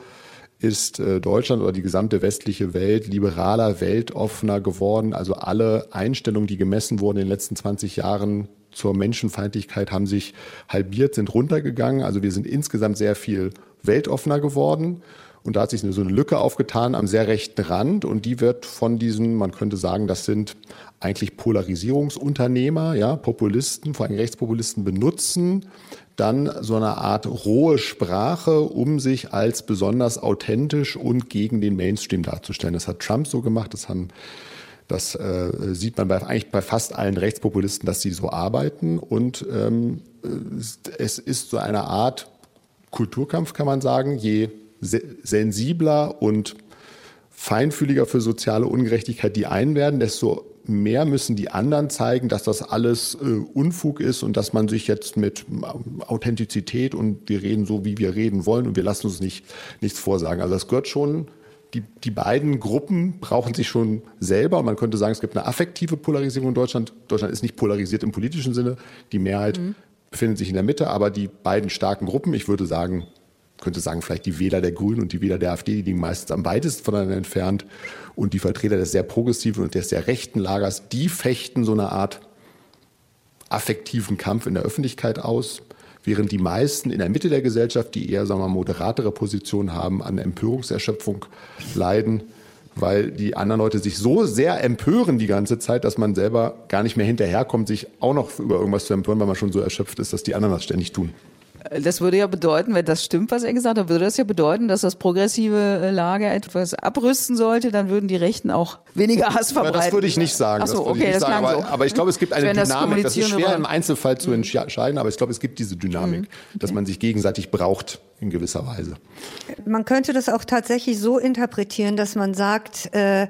ist äh, Deutschland oder die gesamte westliche Welt liberaler, weltoffener geworden. Also alle Einstellungen, die gemessen wurden in den letzten 20 Jahren zur Menschenfeindlichkeit, haben sich halbiert, sind runtergegangen. Also wir sind insgesamt sehr viel weltoffener geworden. Und da hat sich so eine Lücke aufgetan am sehr rechten Rand und die wird von diesen, man könnte sagen, das sind eigentlich Polarisierungsunternehmer, ja, Populisten, vor allem Rechtspopulisten benutzen dann so eine Art rohe Sprache, um sich als besonders authentisch und gegen den Mainstream darzustellen. Das hat Trump so gemacht, das haben das äh, sieht man bei, eigentlich bei fast allen Rechtspopulisten, dass sie so arbeiten. Und ähm, es ist so eine Art Kulturkampf, kann man sagen. Je sensibler und feinfühliger für soziale Ungerechtigkeit die einen werden, desto mehr müssen die anderen zeigen, dass das alles äh, Unfug ist und dass man sich jetzt mit äh, Authentizität und wir reden so, wie wir reden wollen und wir lassen uns nicht nichts vorsagen. Also das gehört schon, die, die beiden Gruppen brauchen sich schon selber. Und man könnte sagen, es gibt eine affektive Polarisierung in Deutschland. Deutschland ist nicht polarisiert im politischen Sinne. Die Mehrheit mhm. befindet sich in der Mitte, aber die beiden starken Gruppen, ich würde sagen, könnte sagen, vielleicht die Wähler der Grünen und die Wähler der AfD, die liegen meistens am weitesten voneinander entfernt. Und die Vertreter des sehr progressiven und des sehr rechten Lagers, die fechten so eine Art affektiven Kampf in der Öffentlichkeit aus, während die meisten in der Mitte der Gesellschaft, die eher sagen wir, moderatere Positionen haben, an Empörungserschöpfung leiden, weil die anderen Leute sich so sehr empören die ganze Zeit, dass man selber gar nicht mehr hinterherkommt, sich auch noch über irgendwas zu empören, weil man schon so erschöpft ist, dass die anderen das ständig tun. Das würde ja bedeuten, wenn das stimmt, was er gesagt hat, würde das ja bedeuten, dass das progressive äh, Lager etwas abrüsten sollte, dann würden die Rechten auch weniger Hass verbreiten. das würde ich nicht sagen. Ach so, okay, das sagen. Aber, so. aber, ich glaube, es gibt eine Dynamik. Das, das ist schwer im Einzelfall zu entscheiden, aber ich glaube, es gibt diese Dynamik, mhm. okay. dass man sich gegenseitig braucht in gewisser Weise. Man könnte das auch tatsächlich so interpretieren, dass man sagt, äh,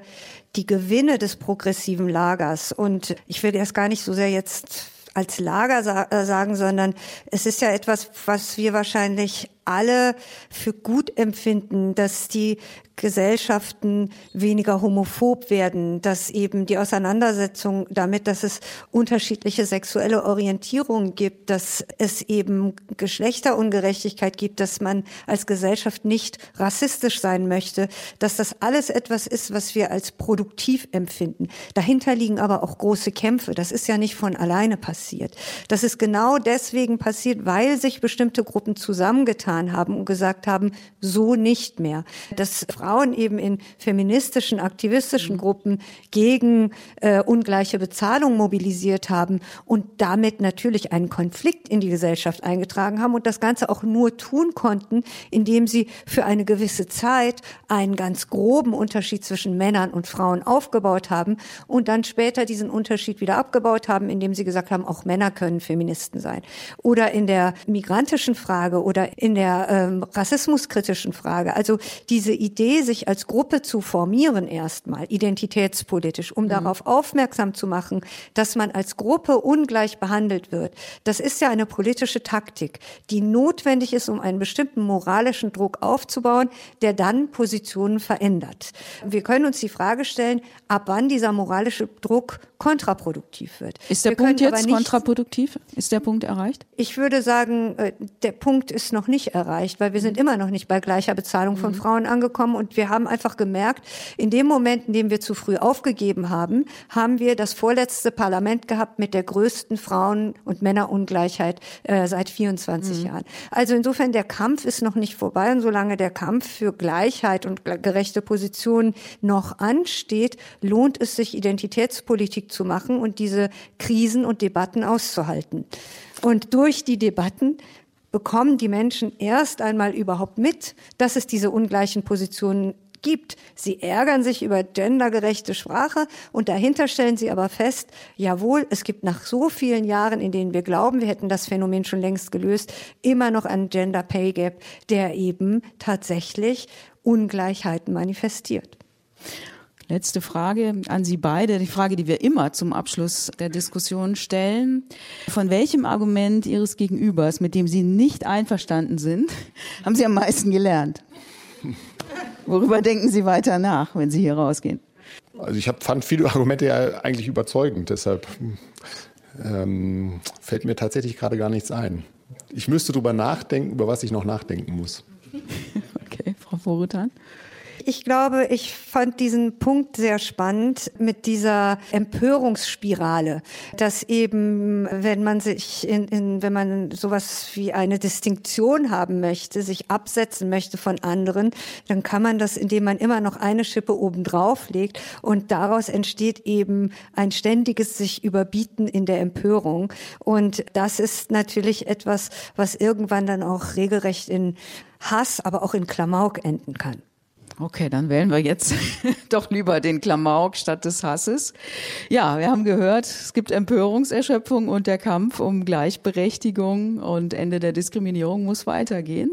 die Gewinne des progressiven Lagers und ich will das gar nicht so sehr jetzt als Lager sa äh, sagen, sondern es ist ja etwas, was wir wahrscheinlich alle für gut empfinden, dass die Gesellschaften weniger homophob werden, dass eben die Auseinandersetzung damit, dass es unterschiedliche sexuelle Orientierungen gibt, dass es eben Geschlechterungerechtigkeit gibt, dass man als Gesellschaft nicht rassistisch sein möchte, dass das alles etwas ist, was wir als produktiv empfinden. Dahinter liegen aber auch große Kämpfe. Das ist ja nicht von alleine passiert. Das ist genau deswegen passiert, weil sich bestimmte Gruppen zusammengetan getan haben und gesagt haben, so nicht mehr. Dass Frauen eben in feministischen, aktivistischen mhm. Gruppen gegen äh, ungleiche Bezahlung mobilisiert haben und damit natürlich einen Konflikt in die Gesellschaft eingetragen haben und das Ganze auch nur tun konnten, indem sie für eine gewisse Zeit einen ganz groben Unterschied zwischen Männern und Frauen aufgebaut haben und dann später diesen Unterschied wieder abgebaut haben, indem sie gesagt haben, auch Männer können Feministen sein. Oder in der migrantischen Frage oder in der der ähm, rassismuskritischen Frage. Also diese Idee, sich als Gruppe zu formieren erstmal, identitätspolitisch, um mhm. darauf aufmerksam zu machen, dass man als Gruppe ungleich behandelt wird. Das ist ja eine politische Taktik, die notwendig ist, um einen bestimmten moralischen Druck aufzubauen, der dann Positionen verändert. Wir können uns die Frage stellen, ab wann dieser moralische Druck kontraproduktiv wird. Ist der Wir Punkt jetzt kontraproduktiv? Ist der Punkt erreicht? Ich würde sagen, äh, der Punkt ist noch nicht erreicht, weil wir sind mhm. immer noch nicht bei gleicher Bezahlung von mhm. Frauen angekommen und wir haben einfach gemerkt, in dem Moment, in dem wir zu früh aufgegeben haben, haben wir das vorletzte Parlament gehabt mit der größten Frauen- und Männerungleichheit äh, seit 24 mhm. Jahren. Also insofern, der Kampf ist noch nicht vorbei und solange der Kampf für Gleichheit und gerechte Positionen noch ansteht, lohnt es sich, Identitätspolitik zu machen und diese Krisen und Debatten auszuhalten. Und durch die Debatten bekommen die Menschen erst einmal überhaupt mit, dass es diese ungleichen Positionen gibt. Sie ärgern sich über gendergerechte Sprache und dahinter stellen sie aber fest, jawohl, es gibt nach so vielen Jahren, in denen wir glauben, wir hätten das Phänomen schon längst gelöst, immer noch einen Gender Pay Gap, der eben tatsächlich Ungleichheiten manifestiert. Letzte Frage an Sie beide, die Frage, die wir immer zum Abschluss der Diskussion stellen. Von welchem Argument Ihres Gegenübers, mit dem Sie nicht einverstanden sind, haben Sie am meisten gelernt? Worüber denken Sie weiter nach, wenn Sie hier rausgehen? Also ich hab, fand viele Argumente ja eigentlich überzeugend, deshalb ähm, fällt mir tatsächlich gerade gar nichts ein. Ich müsste darüber nachdenken, über was ich noch nachdenken muss. Okay, Frau Vorutan? Ich glaube, ich fand diesen Punkt sehr spannend mit dieser Empörungsspirale, dass eben, wenn man sich in, in, wenn man sowas wie eine Distinktion haben möchte, sich absetzen möchte von anderen, dann kann man das, indem man immer noch eine Schippe oben drauf legt und daraus entsteht eben ein ständiges sich überbieten in der Empörung. Und das ist natürlich etwas, was irgendwann dann auch regelrecht in Hass, aber auch in Klamauk enden kann. Okay, dann wählen wir jetzt doch lieber den Klamauk statt des Hasses. Ja, wir haben gehört, es gibt Empörungserschöpfung und der Kampf um Gleichberechtigung und Ende der Diskriminierung muss weitergehen.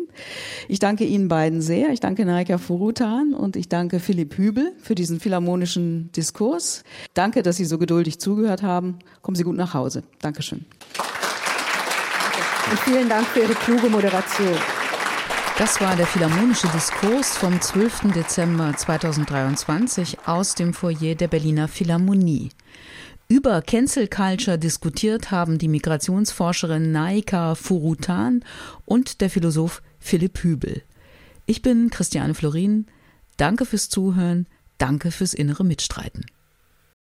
Ich danke Ihnen beiden sehr. Ich danke Naika Furutan und ich danke Philipp Hübel für diesen philharmonischen Diskurs. Danke, dass Sie so geduldig zugehört haben. Kommen Sie gut nach Hause. Dankeschön. Und vielen Dank für Ihre kluge Moderation. Das war der Philharmonische Diskurs vom 12. Dezember 2023 aus dem Foyer der Berliner Philharmonie. Über Cancel Culture diskutiert haben die Migrationsforscherin Naika Furutan und der Philosoph Philipp Hübel. Ich bin Christiane Florin. Danke fürs Zuhören. Danke fürs innere Mitstreiten.